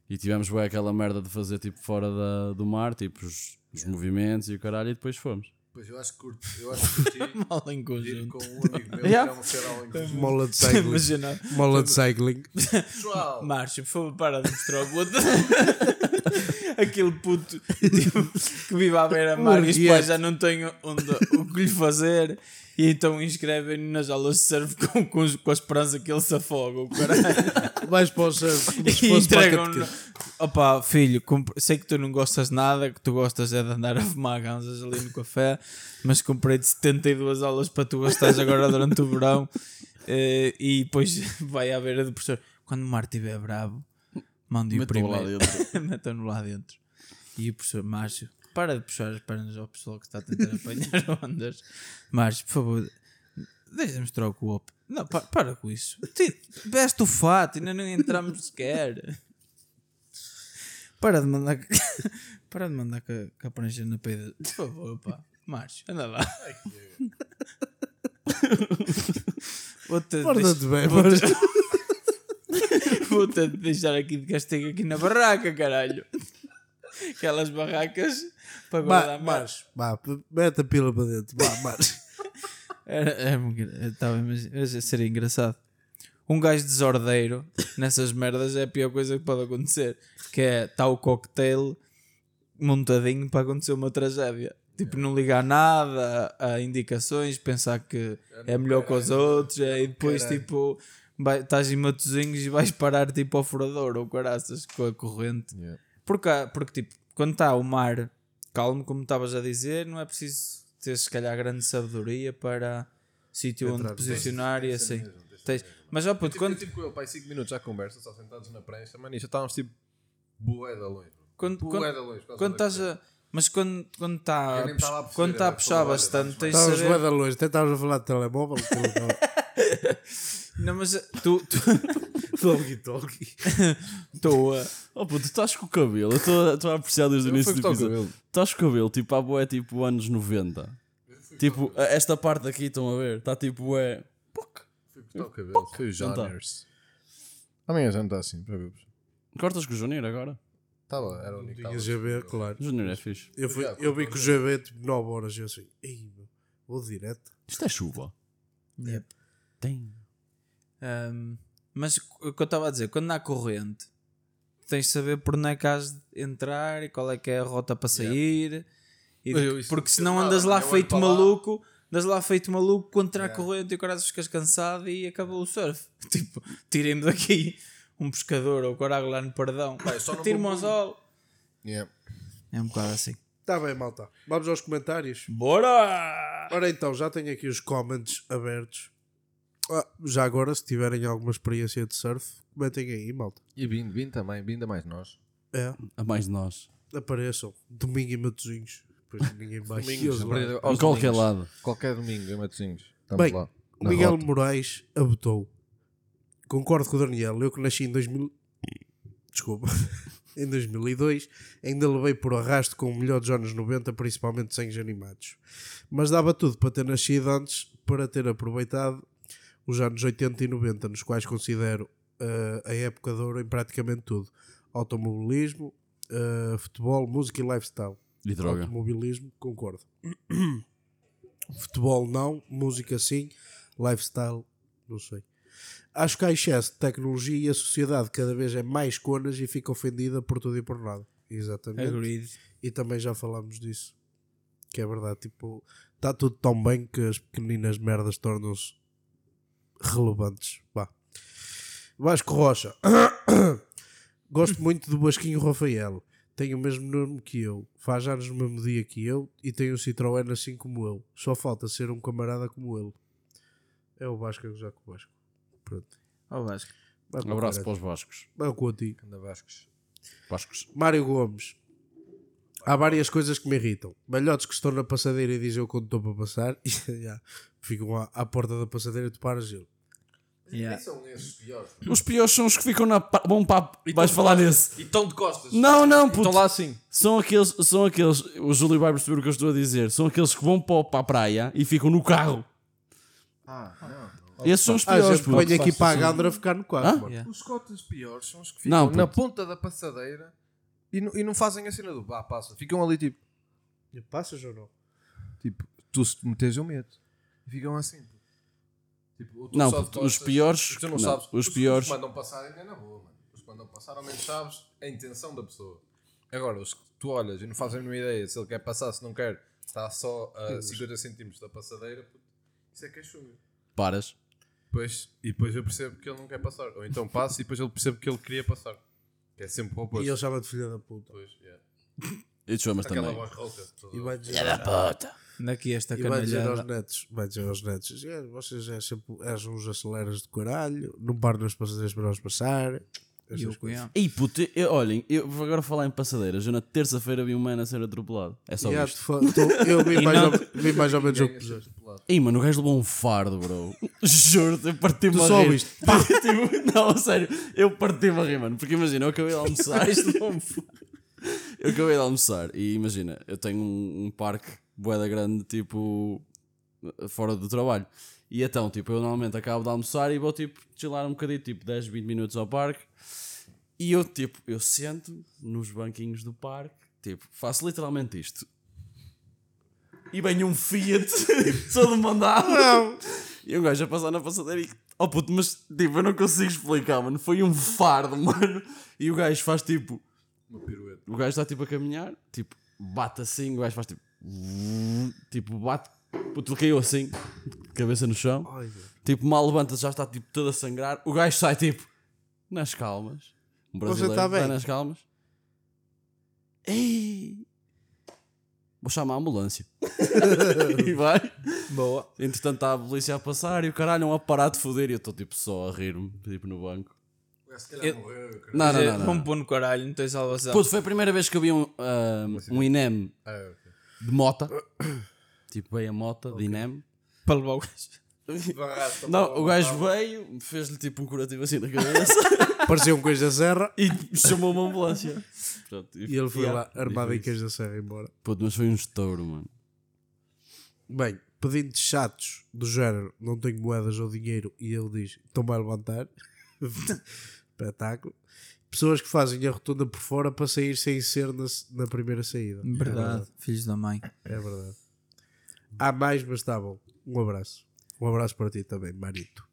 E tivemos bem aquela merda de fazer tipo fora da, do mar, tipo os, os movimentos e o caralho, e depois fomos. Pois eu acho que curto. Eu acho que curti Mal em ir conjunto. com um amigo meu Yeah. que é um. Mola de cycling. Imagina, Mola de cycling. Pessoal, Márcio, por favor, para de mostrar o. Aquele puto tipo, que vive à beira-mar e pais já não têm onde, o que lhe fazer. E então inscrevem-no nas aulas de surf com, com, com a esperança que ele se afoga. O caralho. Para o surf. Como se e fosse para a entregam catequese. Opa, filho, sei que tu não gostas de nada, que tu gostas é de andar a fumar ganzas ali no café, mas comprei-te 72 aulas para tu gastares agora durante o verão eh, e depois vai à beira do professor. Quando o mar estiver bravo, mande-o primeiro. dentro. Metam-no lá dentro. E o professor Márcio, para de puxar as pernas ao pessoal que está a tentar apanhar ondas. Márcio, por favor, deixa-me mostrar o copo. Não, pa- para com isso. Veste o fato, ainda não entramos sequer. Para de mandar. Para de mandar com a, com a prancha na peida. Por favor, pá. Márcio, anda lá. Vou-te Porta-te bem, vou-te- mas- Vou-te deixar aqui de castigo aqui na barraca, caralho. Aquelas barracas para guardar vá, p- mete a pila para dentro. Vá, Marcos. Era, era, estava mas seria engraçado. Um gajo desordeiro nessas merdas é a pior coisa que pode acontecer. Que é está o cocktail montadinho para acontecer uma tragédia. Tipo, não ligar nada a indicações, pensar que é melhor que os outros, é, e depois tipo vai- estás em matozinhos e vais parar tipo ao furador ou caraças com a corrente. Yeah. Porque, porque tipo, quando está o mar calmo, como estavas a dizer, não é preciso ter se calhar grande sabedoria para sítio onde posicionar e assim. mesmo, Tens- mesmo. Mas ó puto, Tipo, quando, eu com ele, pai, 5 minutos à conversa, só sentados na prancha, mano, e já estávamos tipo bué da longe. quando, Bué da longe. quando estás a. Mas quando está quando tá Eu a, a perceber, quando tá a puxar bastante, tens de Estávamos saber. bem da longe. Até estávamos a falar de telemóvel. Não, mas tu Talkie, talkie. estou a. Oh puto, tu estás com o cabelo. Eu estou- estou a apreciar desde o início do episódio. cabelo. Estás com o cabelo, tipo, a boé, tipo, anos 90. Tipo, esta parte aqui, estão a ver? Está tipo, é. Fui cortar o cabelo, foi o tá. Janners. Amanhã já não está assim, para ver. Cortas com o Júnior agora? Estava, era o único. Tinha GB, assim. claro. O Júnior é fixe. Eu, fui, eu vi com o GB tipo 9 horas e eu assim, ei, meu, vou direto. Isto é chuva. Yep. Tem. Ahm, mas o que eu estava a dizer, quando há corrente, tens de saber por onde é que has de entrar e qual é que é a rota para sair. E Mas eu isso porque não senão andas lá feito para lá. maluco, andas lá feito maluco contra a Yeah. corrente e o cara ficas cansado e acabou o surf. Tipo, tirem-me daqui um pescador ou caralho lá no perdão. Tiro-me ao sol. Yeah. É um bocado assim. Está bem, malta. Vamos aos comentários. Bora! Ora então, já tenho aqui os comments abertos. Ah, já agora, se tiverem alguma experiência de surf, comentem aí, malta. E vindo, vindo também, vindo a mais nós. É, A mais de nós. apareçam. Domingo em Matozinhos. Depois ninguém vai. Domingos, Em aos qualquer domingos. lado. Qualquer domingo em Matosinhos. Estamos Bem, lá. O na Miguel rota. Moraes abotou. Concordo com o Daniel. Eu que nasci em 2000. Desculpa. em 2002, ainda levei por arrasto com o melhor dos anos 90, principalmente desenhos animados. Mas dava tudo para ter nascido antes, para ter aproveitado os anos 80 e 90, nos quais considero eh, a época de ouro em praticamente tudo: automobilismo, eh, futebol, música e lifestyle. E droga. Automobilismo, concordo. Futebol não, música sim, lifestyle, não sei. Acho que há excesso de tecnologia e a sociedade cada vez é mais conas e fica ofendida por tudo e por nada. Exatamente. Agreed. E também já falámos disso. Que é verdade, tipo, está tudo tão bem que as pequeninas merdas tornam-se relevantes. Vá. Vasco Rocha. Gosto muito do Basquinho Rafael. Tem o mesmo nome que eu. Faz anos no mesmo dia que eu e tem um Citroën assim como eu. Só falta ser um camarada como ele. É o Vasco a gozar com o Vasco. Pronto. Ó Vasco. Vai Um abraço para os Vascos. Vai contigo. Anda Vascos. Vascos. Mário Gomes. Há várias coisas que me irritam. Velhotes que estão na passadeira e dizem eu quando estou para passar e já, ficam à, à porta da passadeira e tu paras ele. Yeah. são esses piores. Os piores são os que ficam na. pa- Bom papo, vais falar nesse. E estão de costas. Não, não, puto. Estão lá assim. São aqueles, são aqueles, o Júlio vai perceber o que eu estou a dizer. São aqueles que vão para, a praia e ficam no carro. Ah, não. Esses são os Ah, piores, puto. põe aqui para a Gandra ficar no quarto. Hã? mano. Yeah. Os cotas piores são os que ficam Não, na ponta da passadeira e, não- e não fazem a cena do vá, passa. Ficam ali tipo, E Passas ou não? tipo, tu se te metes eu meto. E ficam assim. Tipo, tu Não, os piores- Tu não, não, sabes. os Os, piores- Os que mandam passar ainda é na boa, mano. Os que mandam passar ao menos sabes a intenção da pessoa. Agora, os que tu olhas e não fazem a nenhuma ideia se ele quer passar, se não quer, está só a 50 centímetros da passadeira, puto. isso é que é chuva. Paras. Depois, e depois eu percebo que ele não quer passar. Ou então passo e depois ele percebe que ele queria passar. Que é sempre o oposto. E ele chama de filha da puta. Depois, yeah. E tu chamas Aquela também. voz rouca. toda- E vai dizer, Daqui esta e vai dizer aos canalhada. netos, vai dizer aos netos, "É, vocês é sempre, és uns aceleras de caralho, não param nas passadeiras para nós passar. E Essas o coisas. cunhão. Ei, puto, eu, olhem, eu vou agora falar em passadeiras. Eu na terça-feira vi um man a ser atropelado. É só Yeah, isto. fa- eu vi E mais, não- ou, vi mais ou menos o que é puseste. Ei, mano, o gajo levou um fardo, bro. Juro-te, eu parti-me Tu a só rir. ouviste? Tipo, não, a sério, eu parti-me a rir, mano. Porque imagina, eu acabei de almoçar. Isto não me f- Eu acabei de almoçar e imagina, eu tenho um, um parque boeda grande, tipo, fora do trabalho. E então, tipo, eu normalmente acabo de almoçar e vou, tipo, chilar um bocadinho, tipo, 10, 20 minutos ao parque. E eu, tipo, eu sento nos banquinhos do parque, tipo, faço literalmente isto. E vem um Fiat todo mandado. E um gajo a passar na passadeira e. Oh puto, mas tipo, eu não consigo explicar, mano. Foi um fardo, mano. E o gajo faz tipo. Uma pirueta. O gajo está tipo a caminhar, tipo, bate assim, o gajo faz tipo. Tipo, bate. Puto, ele caiu assim, cabeça no chão. Ai. Tipo, mal levanta-se, já está tipo todo a sangrar. O gajo sai tipo. Nas calmas. Um brasileiro está bem? nas calmas. Ei! Vou chamar a ambulância. e vai. Boa. Entretanto está a polícia a passar e o caralho não a parar de foder e eu estou tipo só a rir-me, tipo no banco. Se calhar Eu- morreu. Não, não, não. não. Vamos pôr no caralho, não tens salvação. Puto, foi a primeira vez que eu vi um, ah, um INEM Ah, ok. de mota. tipo, veio a mota de INEM. Para levar o gajo. Não, o gajo veio, fez-lhe tipo um curativo assim na cabeça Parecia um queijo da serra e chamou uma ambulância. Pronto, e ele foi yeah, lá armado em queijo da serra embora. Puto, mas foi um estouro, mano. Bem, pedindo chatos do género, não tenho moedas ou dinheiro e ele diz, estão-me a levantar. Espetáculo. Pessoas que fazem a rotunda por fora para sair sem ser na, na primeira saída. Verdade, filhos da mãe. É verdade. Há mais, mas está bom. Um abraço. Um abraço para ti também, Marito.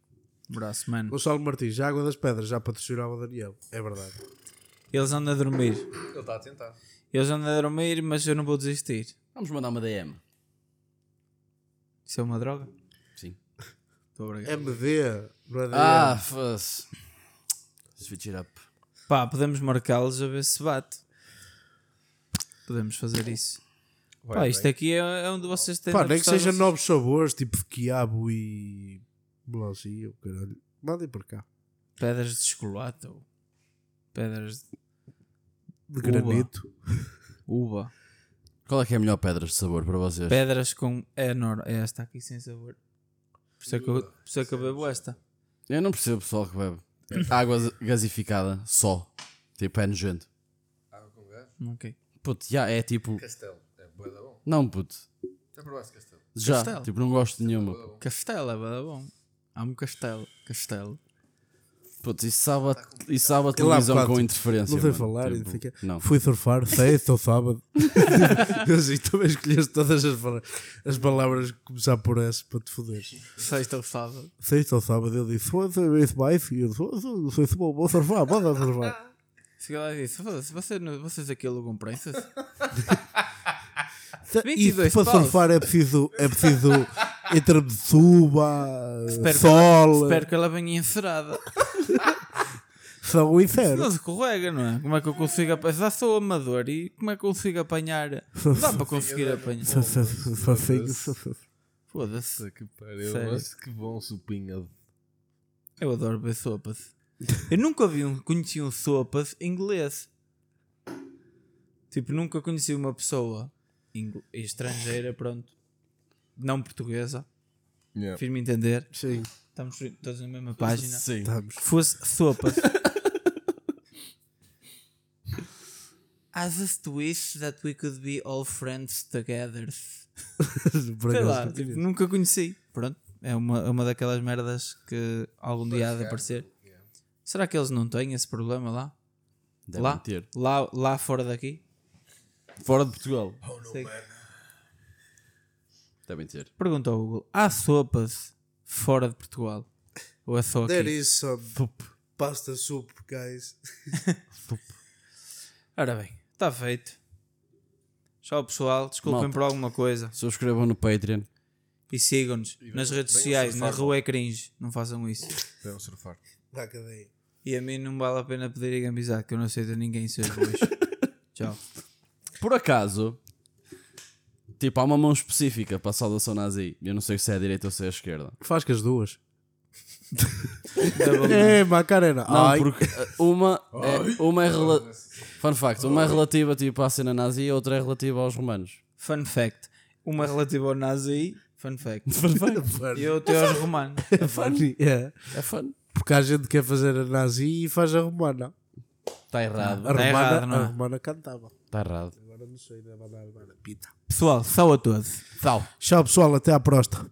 Braço, mano. Gonçalo Martins, já Água das Pedras, já patrocinava o Daniel. É verdade. Eles andam a dormir. Ele está a tentar. Eles andam a dormir, mas eu não vou desistir. Vamos mandar uma DM. Isso é uma droga? Sim. Estou obrigado. MD, não é Ah, DM. Switch it up. Pá, podemos marcá-los a ver se bate. Podemos fazer isso. Vai, Pá, isto aqui é, é onde vocês têm Pá, nem que apostar seja vocês. novos sabores, tipo quiabo e melancia, o caralho. Mandem para cá. Pedras de chocolate ou pedras de De Uva. granito. uva. Qual é que é a melhor pedras de sabor para vocês? Pedras com. É, nor... é esta aqui sem sabor. Por isso é que eu, por isso é que eu bebo esta. Eu não percebo o pessoal que bebe. Água gasificada só. Tipo, é nojento. Água com gás. Ok. Puto, já é tipo. Castelo. É boa da bom. Não, puto. Já provaste castelo? Já. Castelo. Tipo, não gosto de nenhuma. Da bom. Castelo é bada bom. Amo castelo. Castelo. Putz, isso sabe, a- isso há televisão com interferência. Não sei mano. falar e Tipo, sei quê. Não. Fui surfar, sexta ou sábado. Eu assim, também escolheste todas as, as palavras que começar por S para te foder. Sexta ou sábado. Sexta ou sábado eu disse, foi isso vai, filho. Não sei se vou vou surfar, pode surfar. Chega lá e disse: "Foda-se, você, não- vocês aqui alugam prensas? E 22 para paus. surfar é preciso, é preciso entre de suba, Espero que, sol, ela, espero que ela venha encerada. sol e cero. Não escorrega, não é? Como é que eu consigo apanhar? Já sou amador e como é que eu consigo apanhar? Não dá para conseguir apanhar. Foda-se. Que pariu, mas que bom sopinha. de- Eu adoro ver sopas. Eu nunca vi um, conheci um sopas inglês. Tipo, nunca conheci uma pessoa estrangeira, pronto, não portuguesa. Yeah. Fiz-me entender. Sim, Estamos todos na mesma página. Sim. estamos. Que fosse sopas. I just wish that we could be all friends together. Sei lá, tipo, nunca conheci. Pronto, é uma, é uma daquelas merdas que algum dia há de aparecer. Será que eles não têm esse problema lá? Devem lá? ter. lá? Lá fora daqui? Fora de Portugal. Sei. Devem ter. Pergunta ao Google: há sopas fora de Portugal? Ou é só There aqui? is some pasta soup, guys. Ora bem, está feito. Tchau pessoal, desculpem Malta. por alguma coisa. Subscrevam no Patreon. E sigam-nos nas redes venham sociais, na surfar, rua é cringe. Não façam isso. Devem surfar. Dá cadeia. E a mim não vale a pena pedirem amizade, que eu não aceito ninguém seus bois. Tchau. Por acaso, tipo, há uma mão específica para a saudação nazi. Eu não sei se é a direita ou se é a esquerda. Faz com as duas. É, Macarena. Não, Ai. porque uh, uma é, uma é rela... Fun fact, uma é relativa tipo à cena nazi e a outra é relativa aos romanos. Fun fact. Uma relativa ao nazi. Fun fact. E outra aos romanos. Funny, é. É fun. Porque há gente que quer fazer a nazi e faz a romana. Está errado. A Tá romana, errado, não é? a romana cantava. Está errado. Agora não sei, deve andar agora. Pita. Pessoal, sal a todos. Tchau. Tchau pessoal, até à próxima.